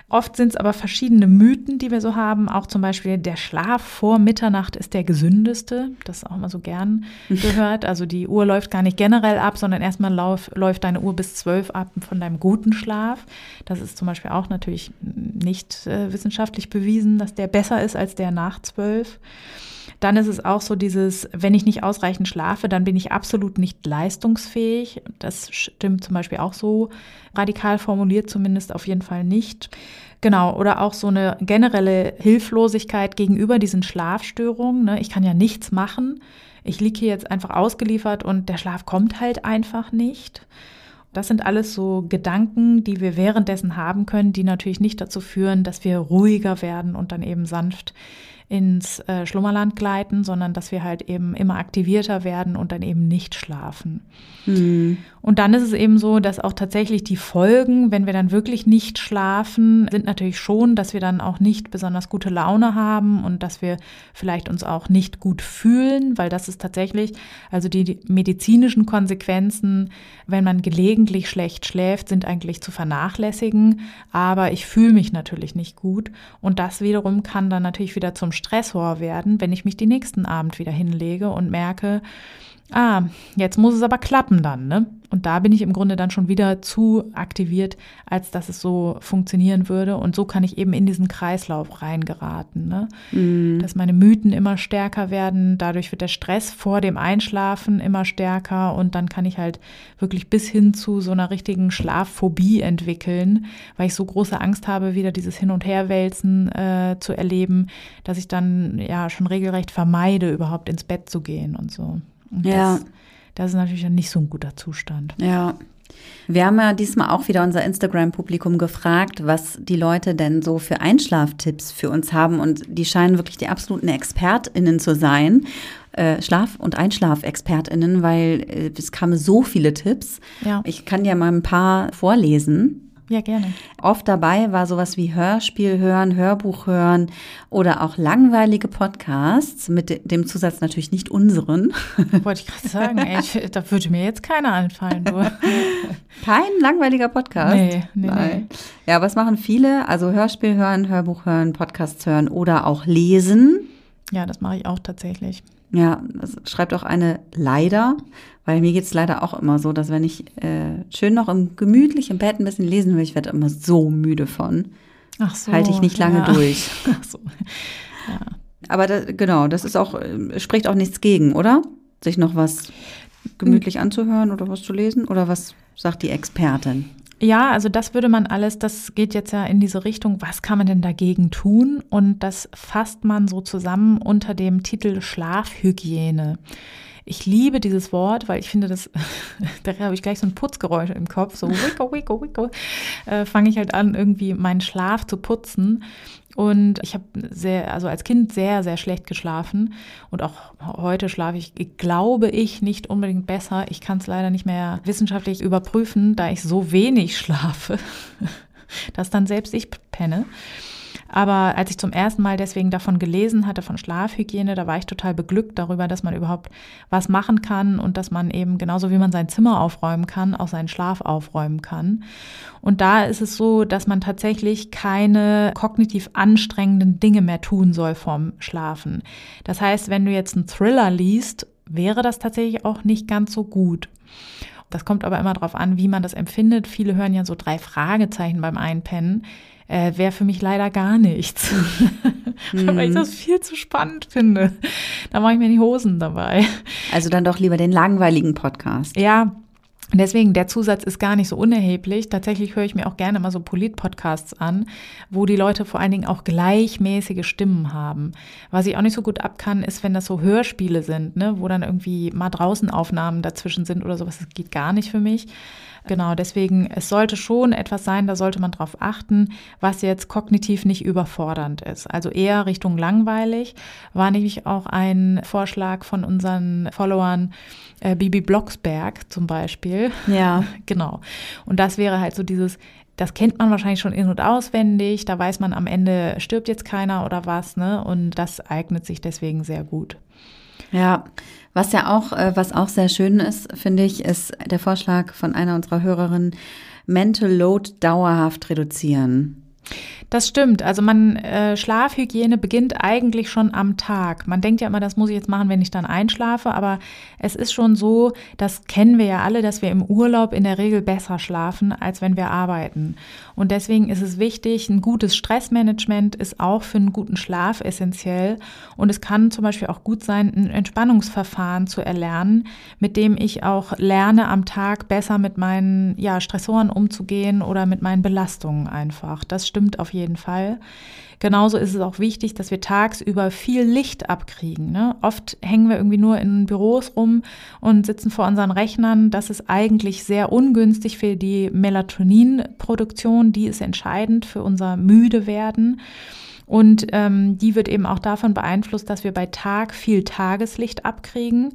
Oft sind es aber verschiedene Mythen, die wir so haben. Auch zum Beispiel der Schlaf vor Mitternacht ist der gesündeste. Das ist auch immer so gern gehört. Also die Uhr läuft gar nicht generell ab, sondern erstmal lauf, läuft deine Uhr bis zwölf ab von deinem guten Schlaf. Das ist zum Beispiel auch natürlich nicht äh, wissenschaftlich bewiesen, dass der besser ist als der nach zwölf. Dann ist es auch so dieses, wenn ich nicht ausreichend schlafe, dann bin ich absolut nicht leistungsfähig. Das stimmt zum Beispiel auch so radikal formuliert, zumindest auf jeden Fall nicht. Genau, oder auch so eine generelle Hilflosigkeit gegenüber diesen Schlafstörungen. Ne? Ich kann ja nichts machen. Ich liege hier jetzt einfach ausgeliefert und der Schlaf kommt halt einfach nicht. Das sind alles so Gedanken, die wir währenddessen haben können, die natürlich nicht dazu führen, dass wir ruhiger werden und dann eben sanft ins äh, Schlummerland gleiten, sondern dass wir halt eben immer aktivierter werden und dann eben nicht schlafen. Mhm. Und dann ist es eben so, dass auch tatsächlich die Folgen, wenn wir dann wirklich nicht schlafen, sind natürlich schon, dass wir dann auch nicht besonders gute Laune haben und dass wir vielleicht uns auch nicht gut fühlen, weil das ist tatsächlich, also die medizinischen Konsequenzen, wenn man gelegentlich schlecht schläft, sind eigentlich zu vernachlässigen. Aber ich fühle mich natürlich nicht gut und das wiederum kann dann natürlich wieder zum Stressor werden, wenn ich mich den nächsten Abend wieder hinlege und merke, ah, jetzt muss es aber klappen dann, ne? Und da bin ich im Grunde dann schon wieder zu aktiviert, als dass es so funktionieren würde. Und so kann ich eben in diesen Kreislauf reingeraten, ne? Mm. Dass meine Mythen immer stärker werden. Dadurch wird der Stress vor dem Einschlafen immer stärker. Und dann kann ich halt wirklich bis hin zu so einer richtigen Schlafphobie entwickeln, weil ich so große Angst habe, wieder dieses Hin- und Herwälzen äh, zu erleben, dass ich dann ja schon regelrecht vermeide, überhaupt ins Bett zu gehen und so. Und ja. Das, das ist natürlich dann nicht so ein guter Zustand. Ja. Wir haben ja diesmal auch wieder unser Instagram-Publikum gefragt, was die Leute denn so für Einschlaftipps für uns haben. Und die scheinen wirklich die absoluten ExpertInnen zu sein. Äh, Schlaf- und EinschlafexpertInnen, weil äh, es kamen so viele Tipps. Ja. Ich kann ja mal ein paar vorlesen. Ja, gerne. Oft dabei war sowas wie Hörspiel hören, Hörbuch hören oder auch langweilige Podcasts mit dem Zusatz natürlich nicht unseren. Wollte ich gerade sagen, ey, da würde mir jetzt keiner einfallen. Kein langweiliger Podcast? Nee, nee, Nein. Nee. Ja, was machen viele? Also Hörspiel hören, Hörbuch hören, Podcasts hören oder auch lesen. Ja, das mache ich auch tatsächlich. Ja, das schreibt auch eine leider, weil mir geht's leider auch immer so, dass wenn ich äh, schön noch im gemütlich im Bett ein bisschen lesen will, ich werde immer so müde von. Ach so. Halte ich nicht lange ja. durch. Ach so. Ja. Aber da, genau, das ist auch, äh, spricht auch nichts gegen, oder? Sich noch was gemütlich anzuhören oder was zu lesen? Oder was sagt die Expertin? Ja, also das würde man alles, das geht jetzt ja in diese Richtung, was kann man denn dagegen tun? Und das fasst man so zusammen unter dem Titel Schlafhygiene. Ich liebe dieses Wort, weil ich finde, das, da habe ich gleich so ein Putzgeräusch im Kopf, so wicko, wicko, wicko, äh, fange ich halt an, irgendwie meinen Schlaf zu putzen. Und ich habe sehr, also als Kind sehr, sehr schlecht geschlafen. Und auch heute schlafe ich, glaube ich, nicht unbedingt besser. Ich kann es leider nicht mehr wissenschaftlich überprüfen, da ich so wenig schlafe, dass dann selbst ich penne. Aber als ich zum ersten Mal deswegen davon gelesen hatte, von Schlafhygiene, da war ich total beglückt darüber, dass man überhaupt was machen kann und dass man eben genauso wie man sein Zimmer aufräumen kann, auch seinen Schlaf aufräumen kann. Und da ist es so, dass man tatsächlich keine kognitiv anstrengenden Dinge mehr tun soll vorm Schlafen. Das heißt, wenn du jetzt einen Thriller liest, wäre das tatsächlich auch nicht ganz so gut. Das kommt aber immer darauf an, wie man das empfindet. Viele hören ja so drei Fragezeichen beim Einpennen äh, wäre für mich leider gar nichts. mhm. Weil ich das viel zu spannend finde. Da mache ich mir die Hosen dabei. Also dann doch lieber den langweiligen Podcast. Ja, Deswegen, der Zusatz ist gar nicht so unerheblich. Tatsächlich höre ich mir auch gerne mal so Polit-Podcasts an, wo die Leute vor allen Dingen auch gleichmäßige Stimmen haben. Was ich auch nicht so gut ab kann, ist, wenn das so Hörspiele sind, ne, wo dann irgendwie mal draußen Aufnahmen dazwischen sind oder sowas. Das geht gar nicht für mich. Genau, deswegen, es sollte schon etwas sein, da sollte man drauf achten, was jetzt kognitiv nicht überfordernd ist. Also eher Richtung langweilig. War nämlich auch ein Vorschlag von unseren Followern, äh, Bibi Blocksberg zum Beispiel. Ja. genau. Und das wäre halt so dieses, das kennt man wahrscheinlich schon in- und auswendig. Da weiß man am Ende, stirbt jetzt keiner oder was, ne? Und das eignet sich deswegen sehr gut. Ja, was ja auch, äh, was auch sehr schön ist, finde ich, ist der Vorschlag von einer unserer Hörerinnen, Mental Load dauerhaft reduzieren. Das stimmt. Also man äh, Schlafhygiene beginnt eigentlich schon am Tag. Man denkt ja immer, das muss ich jetzt machen, wenn ich dann einschlafe, aber es ist schon so, das kennen wir ja alle, dass wir im Urlaub in der Regel besser schlafen, als wenn wir arbeiten. Und deswegen ist es wichtig, ein gutes Stressmanagement ist auch für einen guten Schlaf essentiell. Und es kann zum Beispiel auch gut sein, ein Entspannungsverfahren zu erlernen, mit dem ich auch lerne, am Tag besser mit meinen ja, Stressoren umzugehen oder mit meinen Belastungen einfach. Das stimmt auf jeden Fall. Genauso ist es auch wichtig, dass wir tagsüber viel Licht abkriegen. Ne? Oft hängen wir irgendwie nur in Büros rum und sitzen vor unseren Rechnern. Das ist eigentlich sehr ungünstig für die Melatoninproduktion. Die ist entscheidend für unser Müdewerden. Und ähm, die wird eben auch davon beeinflusst, dass wir bei Tag viel Tageslicht abkriegen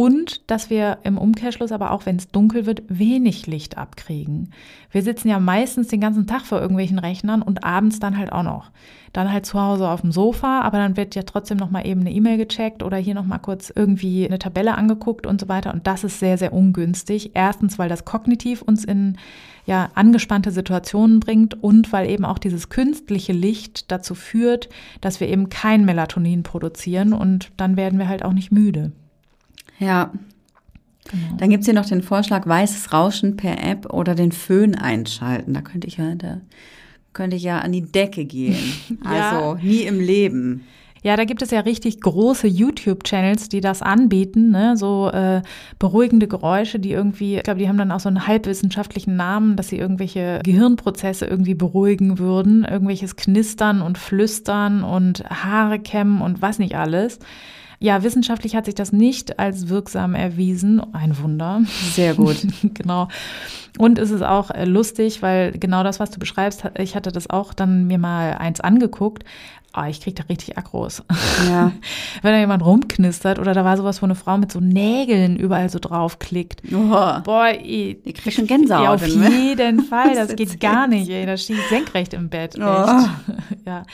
und dass wir im Umkehrschluss aber auch, wenn es dunkel wird, wenig Licht abkriegen. Wir sitzen ja meistens den ganzen Tag vor irgendwelchen Rechnern und abends dann halt auch noch. Dann halt zu Hause auf dem Sofa, aber dann wird ja trotzdem noch mal eben eine E-Mail gecheckt oder hier noch mal kurz irgendwie eine Tabelle angeguckt und so weiter und das ist sehr sehr ungünstig. Erstens, weil das kognitiv uns in ja angespannte Situationen bringt und weil eben auch dieses künstliche Licht dazu führt, dass wir eben kein Melatonin produzieren und dann werden wir halt auch nicht müde. Ja. Genau. Dann gibt's hier noch den Vorschlag, weißes Rauschen per App oder den Föhn einschalten. Da könnte ich ja, da könnte ich ja an die Decke gehen. ja. Also nie im Leben. Ja, da gibt es ja richtig große YouTube-Channels, die das anbieten, ne? so äh, beruhigende Geräusche, die irgendwie, ich glaube, die haben dann auch so einen halbwissenschaftlichen Namen, dass sie irgendwelche Gehirnprozesse irgendwie beruhigen würden, irgendwelches Knistern und Flüstern und Haare kämmen und was nicht alles. Ja, wissenschaftlich hat sich das nicht als wirksam erwiesen. Ein Wunder. Sehr gut. genau. Und es ist auch äh, lustig, weil genau das, was du beschreibst, ich hatte das auch dann mir mal eins angeguckt. Oh, ich krieg da richtig Aggros. Ja. Wenn da jemand rumknistert oder da war sowas, wo eine Frau mit so Nägeln überall so draufklickt. Oh. Boah, ey, ich krieg schon Gänsehaut. Ja, auf jeden Fall, das, das geht gar nicht, ey. Das steht senkrecht im Bett. Oh. ja.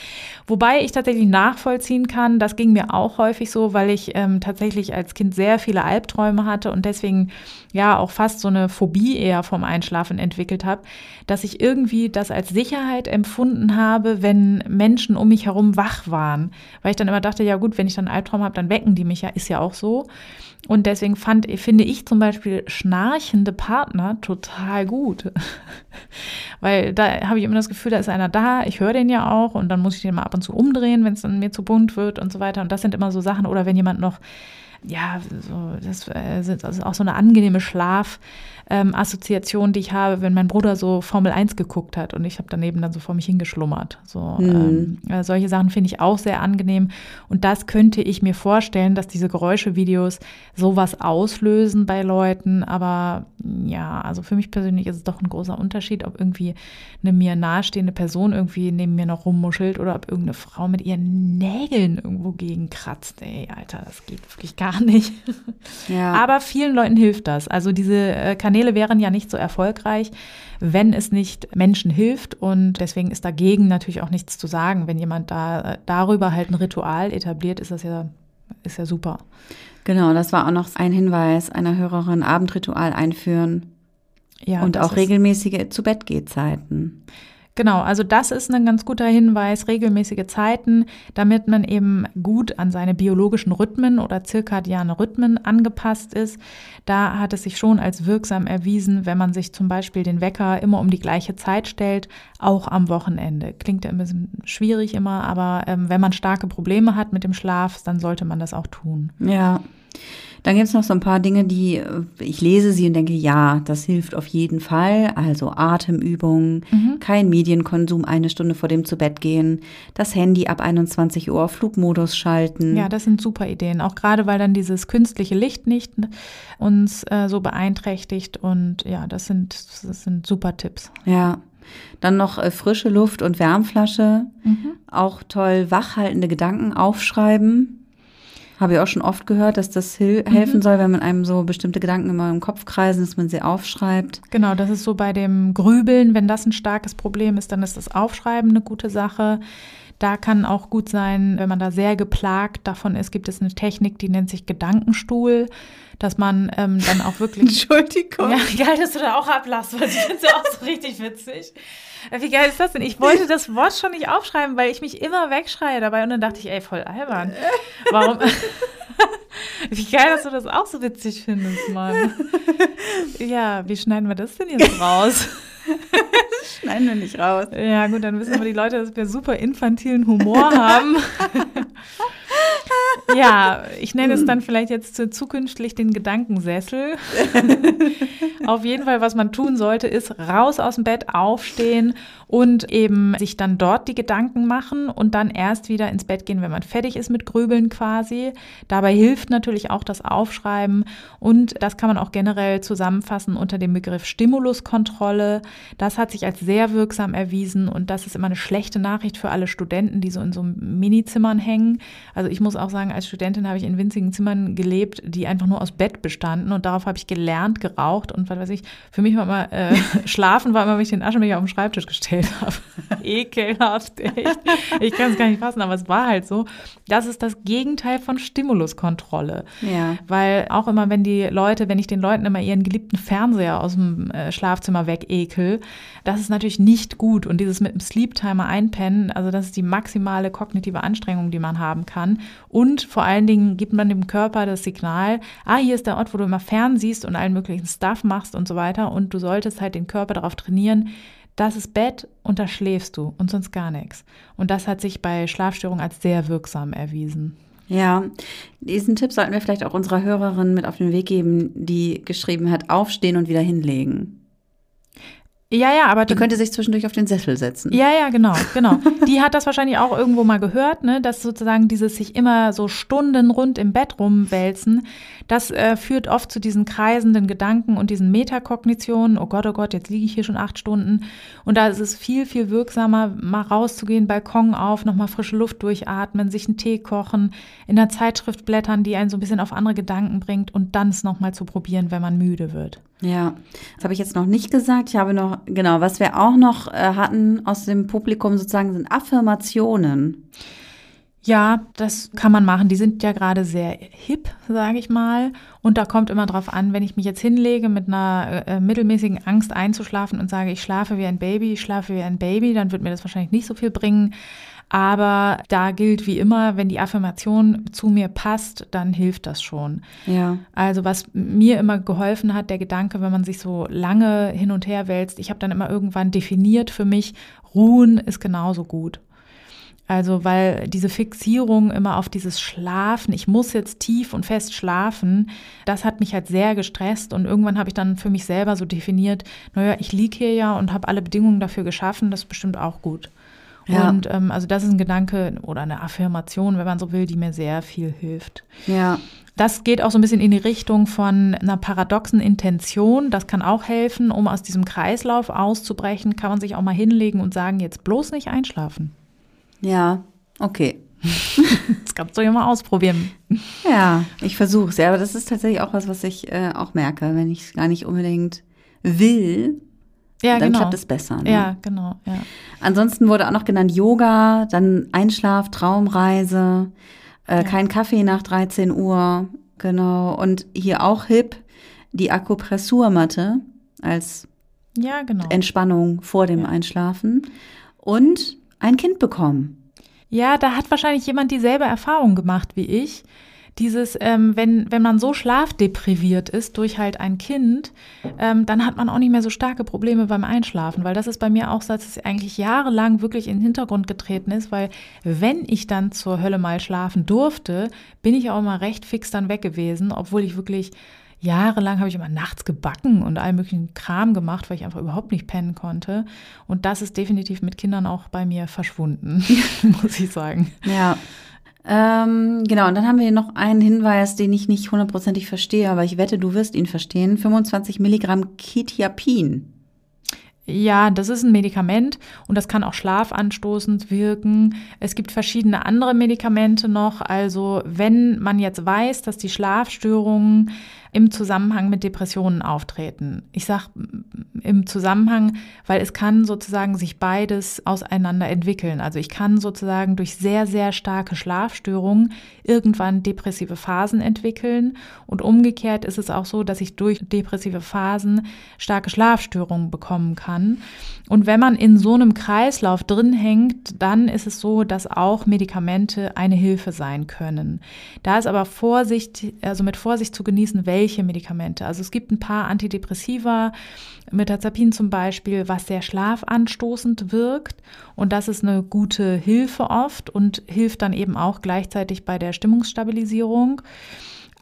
Wobei ich tatsächlich nachvollziehen kann, das ging mir auch häufig so, weil ich ähm, tatsächlich als Kind sehr viele Albträume hatte und deswegen ja auch fast so eine Phobie eher vom Einschlafen entwickelt habe, dass ich irgendwie das als Sicherheit empfunden habe, wenn Menschen um mich herum wach waren. Weil ich dann immer dachte, ja gut, wenn ich dann einen Albtraum habe, dann wecken die mich ja, ist ja auch so. Und deswegen fand, finde ich zum Beispiel schnarchende Partner total gut. Weil da habe ich immer das Gefühl, da ist einer da, ich höre den ja auch und dann muss ich den mal ab und zu umdrehen, wenn es dann mir zu bunt wird und so weiter. Und das sind immer so Sachen, oder wenn jemand noch ja, so, das äh, ist also auch so eine angenehme Schlafassoziation, ähm, die ich habe, wenn mein Bruder so Formel 1 geguckt hat und ich habe daneben dann so vor mich hingeschlummert. So, mhm. ähm, äh, solche Sachen finde ich auch sehr angenehm. Und das könnte ich mir vorstellen, dass diese Geräuschevideos sowas auslösen bei Leuten. Aber ja, also für mich persönlich ist es doch ein großer Unterschied, ob irgendwie eine mir nahestehende Person irgendwie neben mir noch rummuschelt oder ob irgendeine Frau mit ihren Nägeln irgendwo gegen kratzt. Ey, Alter, das geht wirklich gar nicht. Ja. Aber vielen Leuten hilft das. Also diese äh, Kanäle wären ja nicht so erfolgreich, wenn es nicht Menschen hilft. Und deswegen ist dagegen natürlich auch nichts zu sagen. Wenn jemand da darüber halt ein Ritual etabliert, ist das ja, ist ja super. Genau, das war auch noch ein Hinweis einer Hörerin, Abendritual einführen. Ja, und auch regelmäßige Zu-Bett-Gehzeiten. Genau, also das ist ein ganz guter Hinweis, regelmäßige Zeiten, damit man eben gut an seine biologischen Rhythmen oder zirkadiane Rhythmen angepasst ist. Da hat es sich schon als wirksam erwiesen, wenn man sich zum Beispiel den Wecker immer um die gleiche Zeit stellt, auch am Wochenende. Klingt ja ein bisschen schwierig immer, aber ähm, wenn man starke Probleme hat mit dem Schlaf, dann sollte man das auch tun. Ja. Dann gibt es noch so ein paar Dinge, die äh, ich lese sie und denke, ja, das hilft auf jeden Fall. Also Atemübungen, mhm. kein Medienkonsum eine Stunde vor dem zu Bett gehen, das Handy ab 21 Uhr auf Flugmodus schalten. Ja, das sind super Ideen. Auch gerade, weil dann dieses künstliche Licht nicht uns äh, so beeinträchtigt. Und ja, das sind, das sind super Tipps. Ja. Dann noch äh, frische Luft und Wärmflasche. Mhm. Auch toll wachhaltende Gedanken aufschreiben. Habe ich auch schon oft gehört, dass das mhm. helfen mhm. soll, wenn man einem so bestimmte Gedanken immer im Kopf kreisen, dass man sie aufschreibt. Genau, das ist so bei dem Grübeln, wenn das ein starkes Problem ist, dann ist das Aufschreiben eine gute Sache. Da kann auch gut sein, wenn man da sehr geplagt davon ist, gibt es eine Technik, die nennt sich Gedankenstuhl, dass man ähm, dann auch wirklich. Entschuldigung. Ja, geil, dass du da auch ablachst, weil ich finde es ja auch so richtig witzig. Äh, wie geil ist das denn? Ich wollte das Wort schon nicht aufschreiben, weil ich mich immer wegschreie dabei und dann dachte ich, ey, voll albern. Warum? wie geil, dass du das auch so witzig findest, Mann. Ja, wie schneiden wir das denn jetzt raus? Schneiden wir nicht raus. Ja, gut, dann wissen aber die Leute, dass wir super infantilen Humor haben. ja, ich nenne es dann vielleicht jetzt zukünftig den Gedankensessel. Auf jeden Fall, was man tun sollte, ist raus aus dem Bett, aufstehen und eben sich dann dort die Gedanken machen und dann erst wieder ins Bett gehen, wenn man fertig ist mit Grübeln quasi. Dabei hilft natürlich auch das Aufschreiben und das kann man auch generell zusammenfassen unter dem Begriff Stimuluskontrolle. Das hat sich als sehr wirksam erwiesen und das ist immer eine schlechte Nachricht für alle Studenten, die so in so Minizimmern hängen. Also ich muss auch sagen, als Studentin habe ich in winzigen Zimmern gelebt, die einfach nur aus Bett bestanden und darauf habe ich gelernt, geraucht und was weiß ich. Für mich war immer äh, Schlafen war immer, wenn ich den Aschenbecher auf den Schreibtisch gestellt habe. Ekelhaft, echt. Ich kann es gar nicht fassen, aber es war halt so. Das ist das Gegenteil von Stimuluskontrolle. Ja. Weil auch immer, wenn die Leute, wenn ich den Leuten immer ihren geliebten Fernseher aus dem äh, Schlafzimmer wegekel, das ist natürlich nicht gut. Und dieses mit dem Sleep-Timer einpennen, also das ist die maximale kognitive Anstrengung, die man haben kann. Und vor allen Dingen gibt man dem Körper das Signal, ah, hier ist der Ort, wo du immer fern siehst und allen möglichen Stuff machst und so weiter. Und du solltest halt den Körper darauf trainieren, das ist Bett und da schläfst du und sonst gar nichts. Und das hat sich bei Schlafstörungen als sehr wirksam erwiesen. Ja, diesen Tipp sollten wir vielleicht auch unserer Hörerin mit auf den Weg geben, die geschrieben hat, aufstehen und wieder hinlegen. Ja, ja, aber die könnte sich zwischendurch auf den Sessel setzen. Ja, ja, genau, genau. Die hat das wahrscheinlich auch irgendwo mal gehört, ne, dass sozusagen dieses sich immer so Stunden rund im Bett rumwälzen, das äh, führt oft zu diesen kreisenden Gedanken und diesen Metakognitionen. Oh Gott, oh Gott, jetzt liege ich hier schon acht Stunden. Und da ist es viel, viel wirksamer, mal rauszugehen, Balkon auf, nochmal frische Luft durchatmen, sich einen Tee kochen, in der Zeitschrift blättern, die einen so ein bisschen auf andere Gedanken bringt und dann es nochmal zu probieren, wenn man müde wird. Ja, das habe ich jetzt noch nicht gesagt. Ich habe noch, genau, was wir auch noch äh, hatten aus dem Publikum sozusagen sind Affirmationen. Ja, das kann man machen. Die sind ja gerade sehr hip, sage ich mal. Und da kommt immer drauf an, wenn ich mich jetzt hinlege mit einer äh, mittelmäßigen Angst einzuschlafen und sage, ich schlafe wie ein Baby, ich schlafe wie ein Baby, dann wird mir das wahrscheinlich nicht so viel bringen. Aber da gilt wie immer, wenn die Affirmation zu mir passt, dann hilft das schon. Ja. Also was mir immer geholfen hat, der Gedanke, wenn man sich so lange hin und her wälzt, ich habe dann immer irgendwann definiert für mich, ruhen ist genauso gut. Also, weil diese Fixierung immer auf dieses Schlafen, ich muss jetzt tief und fest schlafen, das hat mich halt sehr gestresst und irgendwann habe ich dann für mich selber so definiert, naja, ich liege hier ja und habe alle Bedingungen dafür geschaffen, das ist bestimmt auch gut. Ja. Und ähm, also das ist ein Gedanke oder eine Affirmation, wenn man so will, die mir sehr viel hilft. Ja. Das geht auch so ein bisschen in die Richtung von einer paradoxen Intention. Das kann auch helfen, um aus diesem Kreislauf auszubrechen, kann man sich auch mal hinlegen und sagen, jetzt bloß nicht einschlafen. Ja, okay. das kannst du ja mal ausprobieren. Ja, ich versuche es. Ja, aber das ist tatsächlich auch was, was ich äh, auch merke, wenn ich es gar nicht unbedingt will, ja, dann genau. klappt es besser. Ne? Ja, genau. Ja. Ansonsten wurde auch noch genannt Yoga, dann Einschlaf, Traumreise, äh, ja. kein Kaffee nach 13 Uhr, genau. Und hier auch hip, die Akupressurmatte als ja, genau. Entspannung vor dem ja. Einschlafen und ein Kind bekommen. Ja, da hat wahrscheinlich jemand dieselbe Erfahrung gemacht wie ich dieses, ähm, wenn, wenn man so schlafdepriviert ist durch halt ein Kind, ähm, dann hat man auch nicht mehr so starke Probleme beim Einschlafen, weil das ist bei mir auch so, dass es eigentlich jahrelang wirklich in den Hintergrund getreten ist, weil wenn ich dann zur Hölle mal schlafen durfte, bin ich auch mal recht fix dann weg gewesen, obwohl ich wirklich jahrelang habe ich immer nachts gebacken und all möglichen Kram gemacht, weil ich einfach überhaupt nicht pennen konnte. Und das ist definitiv mit Kindern auch bei mir verschwunden, muss ich sagen. Ja. Ähm, genau, und dann haben wir noch einen Hinweis, den ich nicht hundertprozentig verstehe, aber ich wette, du wirst ihn verstehen. 25 Milligramm Ketiapin. Ja, das ist ein Medikament und das kann auch schlafanstoßend wirken. Es gibt verschiedene andere Medikamente noch. Also wenn man jetzt weiß, dass die Schlafstörungen im Zusammenhang mit Depressionen auftreten. Ich sage im Zusammenhang, weil es kann sozusagen sich beides auseinander entwickeln. Also ich kann sozusagen durch sehr, sehr starke Schlafstörungen irgendwann depressive Phasen entwickeln und umgekehrt ist es auch so, dass ich durch depressive Phasen starke Schlafstörungen bekommen kann. Und wenn man in so einem Kreislauf drin hängt, dann ist es so, dass auch Medikamente eine Hilfe sein können. Da ist aber Vorsicht, also mit Vorsicht zu genießen, welche welche Medikamente. Also es gibt ein paar Antidepressiva, Metazapin zum Beispiel, was sehr schlafanstoßend wirkt und das ist eine gute Hilfe oft und hilft dann eben auch gleichzeitig bei der Stimmungsstabilisierung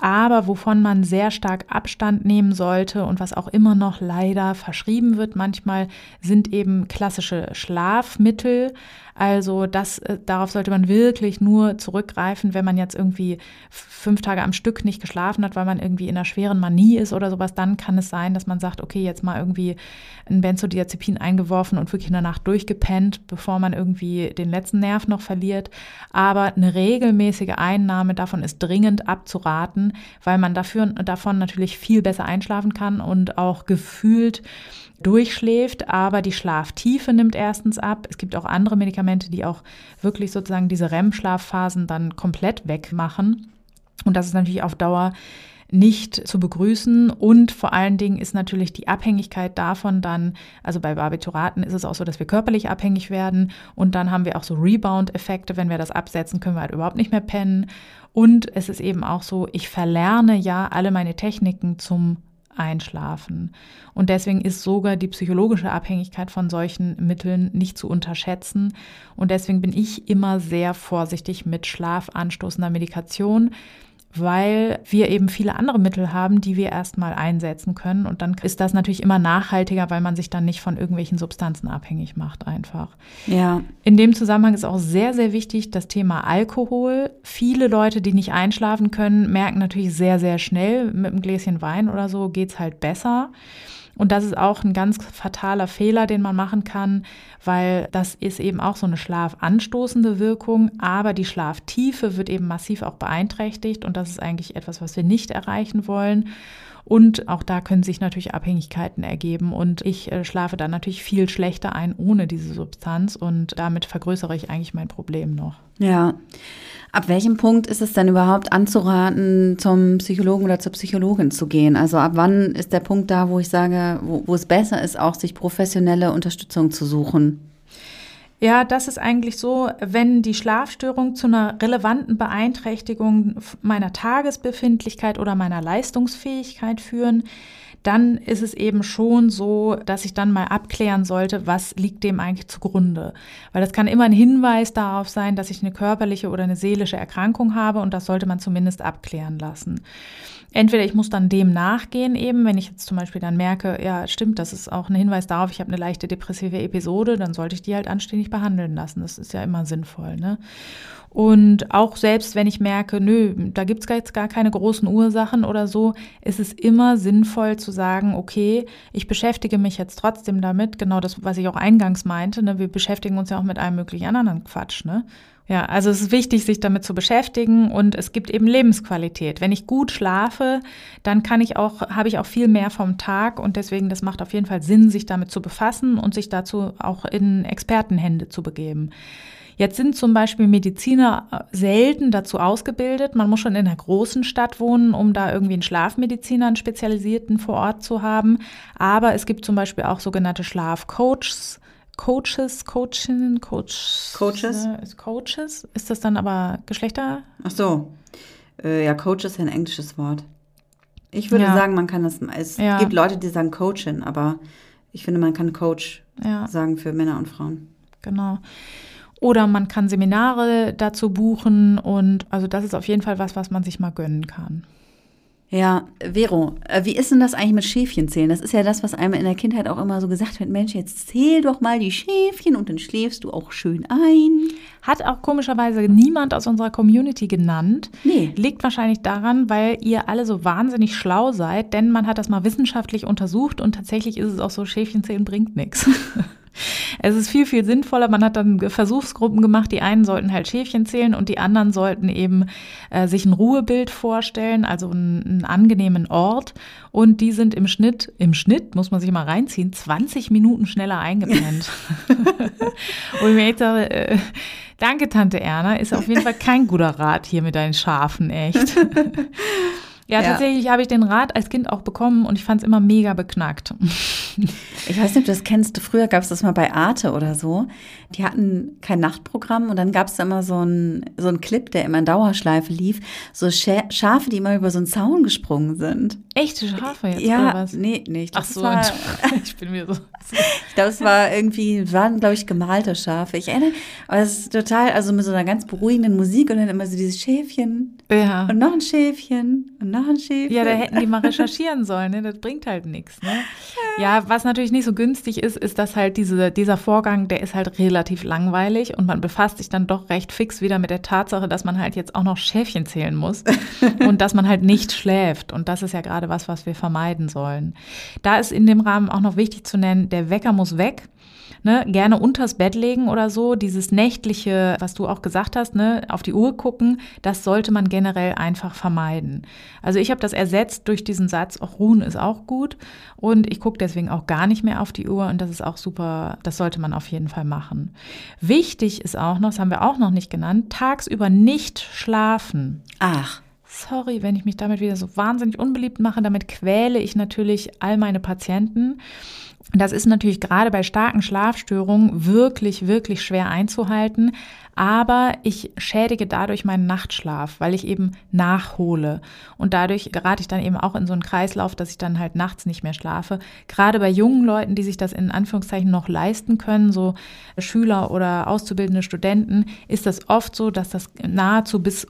aber wovon man sehr stark Abstand nehmen sollte und was auch immer noch leider verschrieben wird manchmal, sind eben klassische Schlafmittel. Also das, äh, darauf sollte man wirklich nur zurückgreifen, wenn man jetzt irgendwie fünf Tage am Stück nicht geschlafen hat, weil man irgendwie in einer schweren Manie ist oder sowas. Dann kann es sein, dass man sagt, okay, jetzt mal irgendwie ein Benzodiazepin eingeworfen und wirklich in der Nacht durchgepennt, bevor man irgendwie den letzten Nerv noch verliert. Aber eine regelmäßige Einnahme davon ist dringend abzuraten, weil man dafür, davon natürlich viel besser einschlafen kann und auch gefühlt durchschläft, aber die Schlaftiefe nimmt erstens ab. Es gibt auch andere Medikamente, die auch wirklich sozusagen diese REM-Schlafphasen dann komplett wegmachen. Und das ist natürlich auf Dauer nicht zu begrüßen. Und vor allen Dingen ist natürlich die Abhängigkeit davon dann, also bei Barbituraten ist es auch so, dass wir körperlich abhängig werden und dann haben wir auch so Rebound-Effekte. Wenn wir das absetzen, können wir halt überhaupt nicht mehr pennen. Und es ist eben auch so, ich verlerne ja alle meine Techniken zum Einschlafen. Und deswegen ist sogar die psychologische Abhängigkeit von solchen Mitteln nicht zu unterschätzen. Und deswegen bin ich immer sehr vorsichtig mit schlafanstoßender Medikation, weil wir eben viele andere Mittel haben, die wir erstmal einsetzen können. Und dann ist das natürlich immer nachhaltiger, weil man sich dann nicht von irgendwelchen Substanzen abhängig macht einfach. Ja. In dem Zusammenhang ist auch sehr, sehr wichtig das Thema Alkohol. Viele Leute, die nicht einschlafen können, merken natürlich sehr, sehr schnell, mit einem Gläschen Wein oder so geht's halt besser. Und das ist auch ein ganz fataler Fehler, den man machen kann, weil das ist eben auch so eine schlafanstoßende Wirkung, aber die Schlaftiefe wird eben massiv auch beeinträchtigt und das ist eigentlich etwas, was wir nicht erreichen wollen. Und auch da können sich natürlich Abhängigkeiten ergeben. Und ich äh, schlafe dann natürlich viel schlechter ein ohne diese Substanz. Und damit vergrößere ich eigentlich mein Problem noch. Ja. Ab welchem Punkt ist es denn überhaupt anzuraten, zum Psychologen oder zur Psychologin zu gehen? Also ab wann ist der Punkt da, wo ich sage, wo, wo es besser ist, auch sich professionelle Unterstützung zu suchen? Ja, das ist eigentlich so, wenn die Schlafstörung zu einer relevanten Beeinträchtigung meiner Tagesbefindlichkeit oder meiner Leistungsfähigkeit führen, dann ist es eben schon so, dass ich dann mal abklären sollte, was liegt dem eigentlich zugrunde. Weil das kann immer ein Hinweis darauf sein, dass ich eine körperliche oder eine seelische Erkrankung habe und das sollte man zumindest abklären lassen. Entweder ich muss dann dem nachgehen, eben, wenn ich jetzt zum Beispiel dann merke, ja, stimmt, das ist auch ein Hinweis darauf, ich habe eine leichte depressive Episode, dann sollte ich die halt anständig behandeln lassen. Das ist ja immer sinnvoll. Ne? Und auch selbst wenn ich merke, nö, da gibt's jetzt gar keine großen Ursachen oder so, ist es immer sinnvoll zu sagen, okay, ich beschäftige mich jetzt trotzdem damit, genau das, was ich auch eingangs meinte, ne, wir beschäftigen uns ja auch mit allem möglichen anderen Quatsch, ne? Ja, also es ist wichtig, sich damit zu beschäftigen und es gibt eben Lebensqualität. Wenn ich gut schlafe, dann kann ich auch, habe ich auch viel mehr vom Tag und deswegen, das macht auf jeden Fall Sinn, sich damit zu befassen und sich dazu auch in Expertenhände zu begeben. Jetzt sind zum Beispiel Mediziner äh, selten dazu ausgebildet. Man muss schon in einer großen Stadt wohnen, um da irgendwie einen Schlafmediziner, einen Spezialisierten vor Ort zu haben. Aber es gibt zum Beispiel auch sogenannte Schlafcoaches. Coaches, Coachinnen, Coach, Coaches? Äh, Coaches. Ist das dann aber Geschlechter? Ach so. Äh, ja, Coach ist ein englisches Wort. Ich würde Ja. sagen, man kann das, es Ja. gibt Leute, die sagen Coachin, aber ich finde, man kann Coach Ja. sagen für Männer und Frauen. Genau. Oder man kann Seminare dazu buchen und also das ist auf jeden Fall was, was man sich mal gönnen kann. Ja, Vero, äh, wie ist denn das eigentlich mit Schäfchenzählen? Das ist ja das, was einem in der Kindheit auch immer so gesagt wird, Mensch, jetzt zähl doch mal die Schäfchen und dann schläfst du auch schön ein. Hat auch komischerweise niemand aus unserer Community genannt. Nee. Liegt wahrscheinlich daran, weil ihr alle so wahnsinnig schlau seid, denn man hat das mal wissenschaftlich untersucht und tatsächlich ist es auch so, Schäfchenzählen bringt nichts. Es ist viel, viel sinnvoller. Man hat dann Versuchsgruppen gemacht. Die einen sollten halt Schäfchen zählen und die anderen sollten eben äh, sich ein Ruhebild vorstellen, also einen, einen angenehmen Ort. Und die sind im Schnitt, im Schnitt muss man sich mal reinziehen, 20 Minuten schneller eingepennt. und ich mir sage, äh, danke Tante Erna, ist auf jeden Fall kein guter Rat hier mit deinen Schafen, echt. Ja, Ja. tatsächlich habe ich den Rat als Kind auch bekommen und ich fand es immer mega beknackt. Ich weiß nicht, ob du das kennst. Früher gab es das mal bei Arte oder so. Die hatten kein Nachtprogramm und dann gab es da immer so einen so einen Clip, der immer in Dauerschleife lief. So Schafe, die immer über so einen Zaun gesprungen sind. Echte Schafe jetzt ja, oder was? nee, nee. Ich glaub, Ach so, war, ich bin mir so. ich glaube, es war irgendwie, waren, glaube ich, gemalte Schafe. Ich erinnere, aber es ist total, also mit so einer ganz beruhigenden Musik und dann immer so dieses Schäfchen Ja. und noch ein Schäfchen und noch ein Schäfchen. Ja, da hätten die mal recherchieren sollen, ne? Das bringt halt nichts, ne? Ja, was natürlich nicht so günstig ist, ist, dass halt diese, dieser Vorgang, der ist halt relativ langweilig und man befasst sich dann doch recht fix wieder mit der Tatsache, dass man halt jetzt auch noch Schäfchen zählen muss und dass man halt nicht schläft. Und das ist ja gerade was, was wir vermeiden sollen. Da ist in dem Rahmen auch noch wichtig zu nennen, der Wecker muss weg. Ne, gerne unters Bett legen oder so, dieses nächtliche, was du auch gesagt hast, ne, auf die Uhr gucken, das sollte man generell einfach vermeiden. Also ich habe das ersetzt durch diesen Satz, auch ruhen ist auch gut und ich gucke deswegen auch gar nicht mehr auf die Uhr und das ist auch super, das sollte man auf jeden Fall machen. Wichtig ist auch noch, das haben wir auch noch nicht genannt, tagsüber nicht schlafen. Ach, Sorry, wenn ich mich damit wieder so wahnsinnig unbeliebt mache. Damit quäle ich natürlich all meine Patienten. Das ist natürlich gerade bei starken Schlafstörungen wirklich, wirklich schwer einzuhalten aber ich schädige dadurch meinen Nachtschlaf, weil ich eben nachhole. Und dadurch gerate ich dann eben auch in so einen Kreislauf, dass ich dann halt nachts nicht mehr schlafe. Gerade bei jungen Leuten, die sich das in Anführungszeichen noch leisten können, so Schüler oder auszubildende Studenten, ist das oft so, dass das nahezu bis,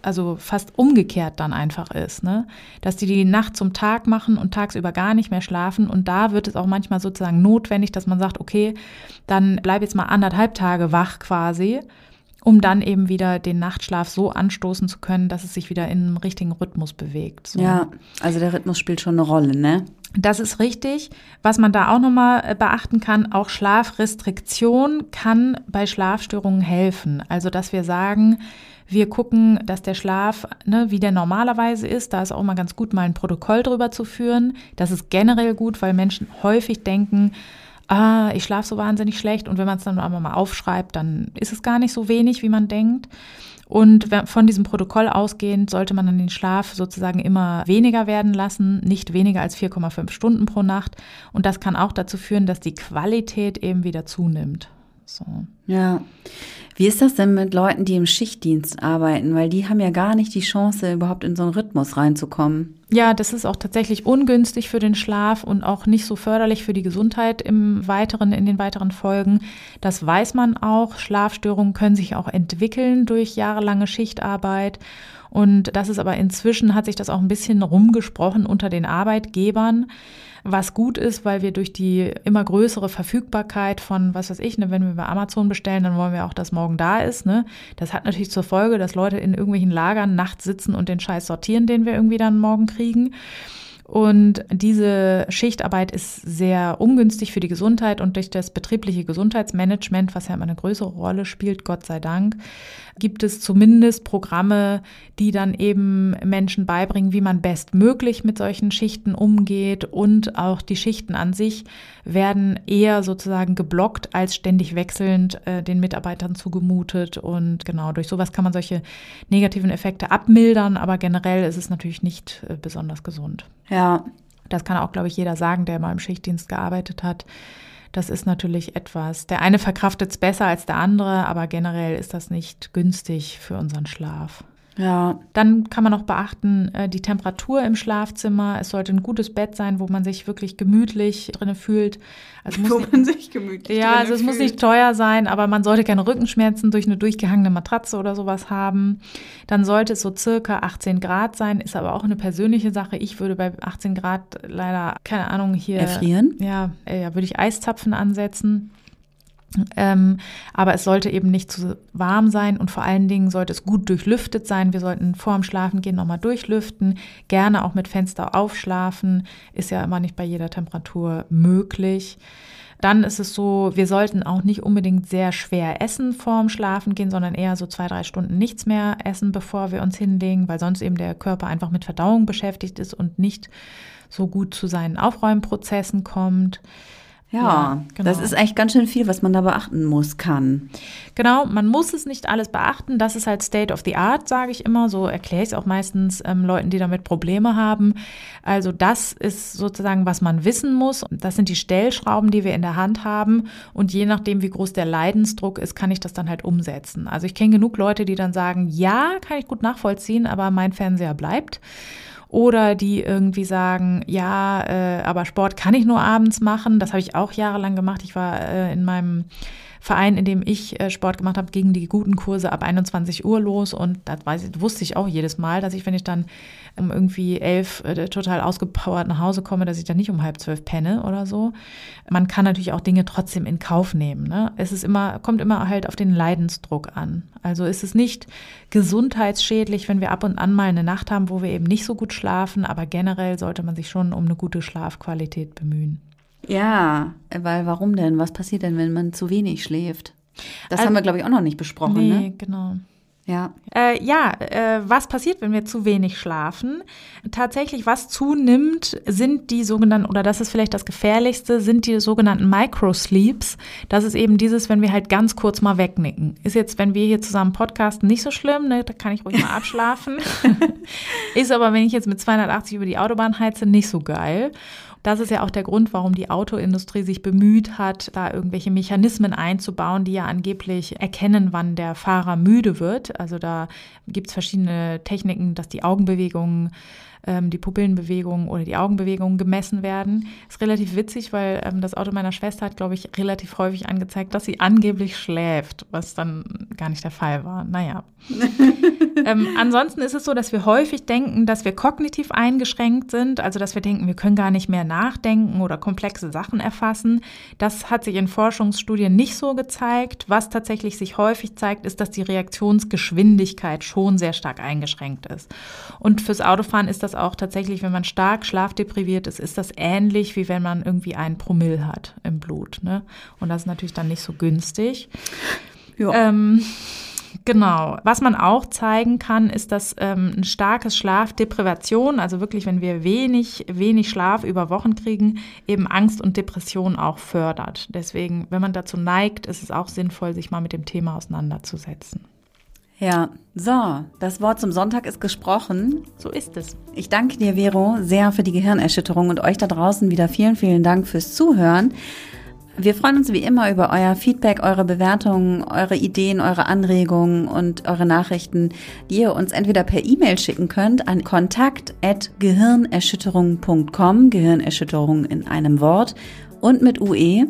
also fast umgekehrt dann einfach ist, ne? Dass die die Nacht zum Tag machen und tagsüber gar nicht mehr schlafen. Und da wird es auch manchmal sozusagen notwendig, dass man sagt, okay, dann bleib jetzt mal anderthalb Tage wach quasi um dann eben wieder den Nachtschlaf so anstoßen zu können, dass es sich wieder in einem richtigen Rhythmus bewegt. So. Ja, also der Rhythmus spielt schon eine Rolle, ne? Das ist richtig. Was man da auch nochmal äh, beachten kann, auch Schlafrestriktion kann bei Schlafstörungen helfen. Also, dass wir sagen, wir gucken, dass der Schlaf, ne, wie der normalerweise ist. Da ist auch mal ganz gut, mal ein Protokoll drüber zu führen. Das ist generell gut, weil Menschen häufig denken, ah, ich schlafe so wahnsinnig schlecht. Und wenn man es dann aber mal aufschreibt, dann ist es gar nicht so wenig, wie man denkt. Und von diesem Protokoll ausgehend sollte man dann den Schlaf sozusagen immer weniger werden lassen, nicht weniger als 4,5 Stunden pro Nacht. Und das kann auch dazu führen, dass die Qualität eben wieder zunimmt. So. Ja. Wie ist das denn mit Leuten, die im Schichtdienst arbeiten? Weil die haben ja gar nicht die Chance, überhaupt in so einen Rhythmus reinzukommen. Ja, das ist auch tatsächlich ungünstig für den Schlaf und auch nicht so förderlich für die Gesundheit im weiteren, in den weiteren Folgen. Das weiß man auch. Schlafstörungen können sich auch entwickeln durch jahrelange Schichtarbeit. Und das ist aber inzwischen hat sich das auch ein bisschen rumgesprochen unter den Arbeitgebern was gut ist, weil wir durch die immer größere Verfügbarkeit von, was weiß ich, ne, wenn wir bei Amazon bestellen, dann wollen wir auch, dass morgen da ist. Ne? Das hat natürlich zur Folge, dass Leute in irgendwelchen Lagern nachts sitzen und den Scheiß sortieren, den wir irgendwie dann morgen kriegen. Und diese Schichtarbeit ist sehr ungünstig für die Gesundheit und durch das betriebliche Gesundheitsmanagement, was ja immer eine größere Rolle spielt, Gott sei Dank, gibt es zumindest Programme, die dann eben Menschen beibringen, wie man bestmöglich mit solchen Schichten umgeht und auch die Schichten an sich werden eher sozusagen geblockt als ständig wechselnd äh, den Mitarbeitern zugemutet und genau durch sowas kann man solche negativen Effekte abmildern, aber generell ist es natürlich nicht äh, besonders gesund. Ja. Das kann auch, glaube ich, jeder sagen, der mal im Schichtdienst gearbeitet hat. Das ist natürlich etwas. Der eine verkraftet es besser als der andere, aber generell ist das nicht günstig für unseren Schlaf. Ja. Dann kann man noch beachten, äh, die Temperatur im Schlafzimmer. Es sollte ein gutes Bett sein, wo man sich wirklich gemütlich drinne fühlt. Also wo nicht, man sich gemütlich Ja, also es fühlt. muss nicht teuer sein, aber man sollte keine Rückenschmerzen durch eine durchgehangene Matratze oder sowas haben. Dann sollte es so circa 18 Grad sein, ist aber auch eine persönliche Sache. Ich würde bei 18 Grad leider, keine Ahnung, hier. Erfrieren? Ja, äh, ja würde ich Eiszapfen ansetzen. Ähm, aber es sollte eben nicht zu warm sein und vor allen Dingen sollte es gut durchlüftet sein. Wir sollten vor dem Schlafengehen nochmal durchlüften, gerne auch mit Fenster aufschlafen, ist ja immer nicht bei jeder Temperatur möglich. Dann ist es so, wir sollten auch nicht unbedingt sehr schwer essen vorm Schlafen gehen, sondern eher so zwei, drei Stunden nichts mehr essen, bevor wir uns hinlegen, weil sonst eben der Körper einfach mit Verdauung beschäftigt ist und nicht so gut zu seinen Aufräumprozessen kommt. Ja, ja genau. das ist eigentlich ganz schön viel, was man da beachten muss, kann. Genau, man muss es nicht alles beachten. Das ist halt State of the Art, sage ich immer. So erkläre ich es auch meistens ähm, Leuten, die damit Probleme haben. Also das ist sozusagen, was man wissen muss. Das sind die Stellschrauben, die wir in der Hand haben. Und je nachdem, wie groß der Leidensdruck ist, kann ich das dann halt umsetzen. Also ich kenne genug Leute, die dann sagen, ja, kann ich gut nachvollziehen, aber mein Fernseher bleibt. Oder die irgendwie sagen, ja, äh, aber Sport kann ich nur abends machen. Das habe ich auch jahrelang gemacht. Ich war äh, in meinem Verein, in dem ich äh, Sport gemacht habe, gingen die guten Kurse ab 21 Uhr los und das wusste ich auch jedes Mal, dass ich, wenn ich dann um irgendwie elf äh, total ausgepowert nach Hause komme, dass ich dann nicht um halb zwölf penne oder so. Man kann natürlich auch Dinge trotzdem in Kauf nehmen. Ne? Es ist immer, kommt immer halt auf den Leidensdruck an. Also ist es nicht gesundheitsschädlich, wenn wir ab und an mal eine Nacht haben, wo wir eben nicht so gut schlafen, aber generell sollte man sich schon um eine gute Schlafqualität bemühen. Ja, weil warum denn? Was passiert denn, wenn man zu wenig schläft? Das also, haben wir, glaube ich, auch noch nicht besprochen. Nee, ne? genau. Ja, äh, ja äh, was passiert, wenn wir zu wenig schlafen? Tatsächlich, was zunimmt, sind die sogenannten, oder das ist vielleicht das Gefährlichste, sind die sogenannten Microsleeps. Das ist eben dieses, wenn wir halt ganz kurz mal wegnicken. Ist jetzt, wenn wir hier zusammen podcasten, nicht so schlimm, ne? da kann ich ruhig mal abschlafen. ist aber, wenn ich jetzt mit 280 über die Autobahn heize, nicht so geil. Das ist ja auch der Grund, warum die Autoindustrie sich bemüht hat, da irgendwelche Mechanismen einzubauen, die ja angeblich erkennen, wann der Fahrer müde wird. Also da gibt es verschiedene Techniken, dass die Augenbewegungen ähm, die Pupillenbewegungen oder die Augenbewegungen gemessen werden. Ist relativ witzig, weil ähm, das Auto meiner Schwester hat, glaube ich, relativ häufig angezeigt, dass sie angeblich schläft, was dann gar nicht der Fall war. Naja. ähm, ansonsten ist es so, dass wir häufig denken, dass wir kognitiv eingeschränkt sind, also dass wir denken, wir können gar nicht mehr nachdenken oder komplexe Sachen erfassen. Das hat sich in Forschungsstudien nicht so gezeigt. Was tatsächlich sich häufig zeigt, ist, dass die Reaktionsgeschwindigkeit schon sehr stark eingeschränkt ist. Und fürs Autofahren ist das auch tatsächlich, wenn man stark schlafdepriviert ist, ist das ähnlich wie wenn man irgendwie einen Promille hat im Blut. Ne? Und das ist natürlich dann nicht so günstig. Ja. Ähm, Genau. Was man auch zeigen kann, ist, dass ähm, ein starkes Schlafdeprivation, also wirklich, wenn wir wenig, wenig Schlaf über Wochen kriegen, eben Angst und Depression auch fördert. Deswegen, wenn man dazu neigt, ist es auch sinnvoll, sich mal mit dem Thema auseinanderzusetzen. Ja, so, das Wort zum Sonntag ist gesprochen. So ist es. Ich danke dir, Vero, sehr für die Gehirnerschütterung und euch da draußen wieder vielen, vielen Dank fürs Zuhören. Wir freuen uns wie immer über euer Feedback, eure Bewertungen, eure Ideen, eure Anregungen und eure Nachrichten, die ihr uns entweder per E-Mail schicken könnt an kontakt@gehirnerschütterung.com, Gehirnerschütterung in einem Wort und mit UE,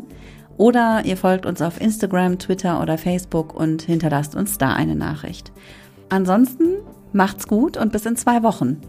oder ihr folgt uns auf Instagram, Twitter oder Facebook und hinterlasst uns da eine Nachricht. Ansonsten macht's gut und bis in zwei Wochen.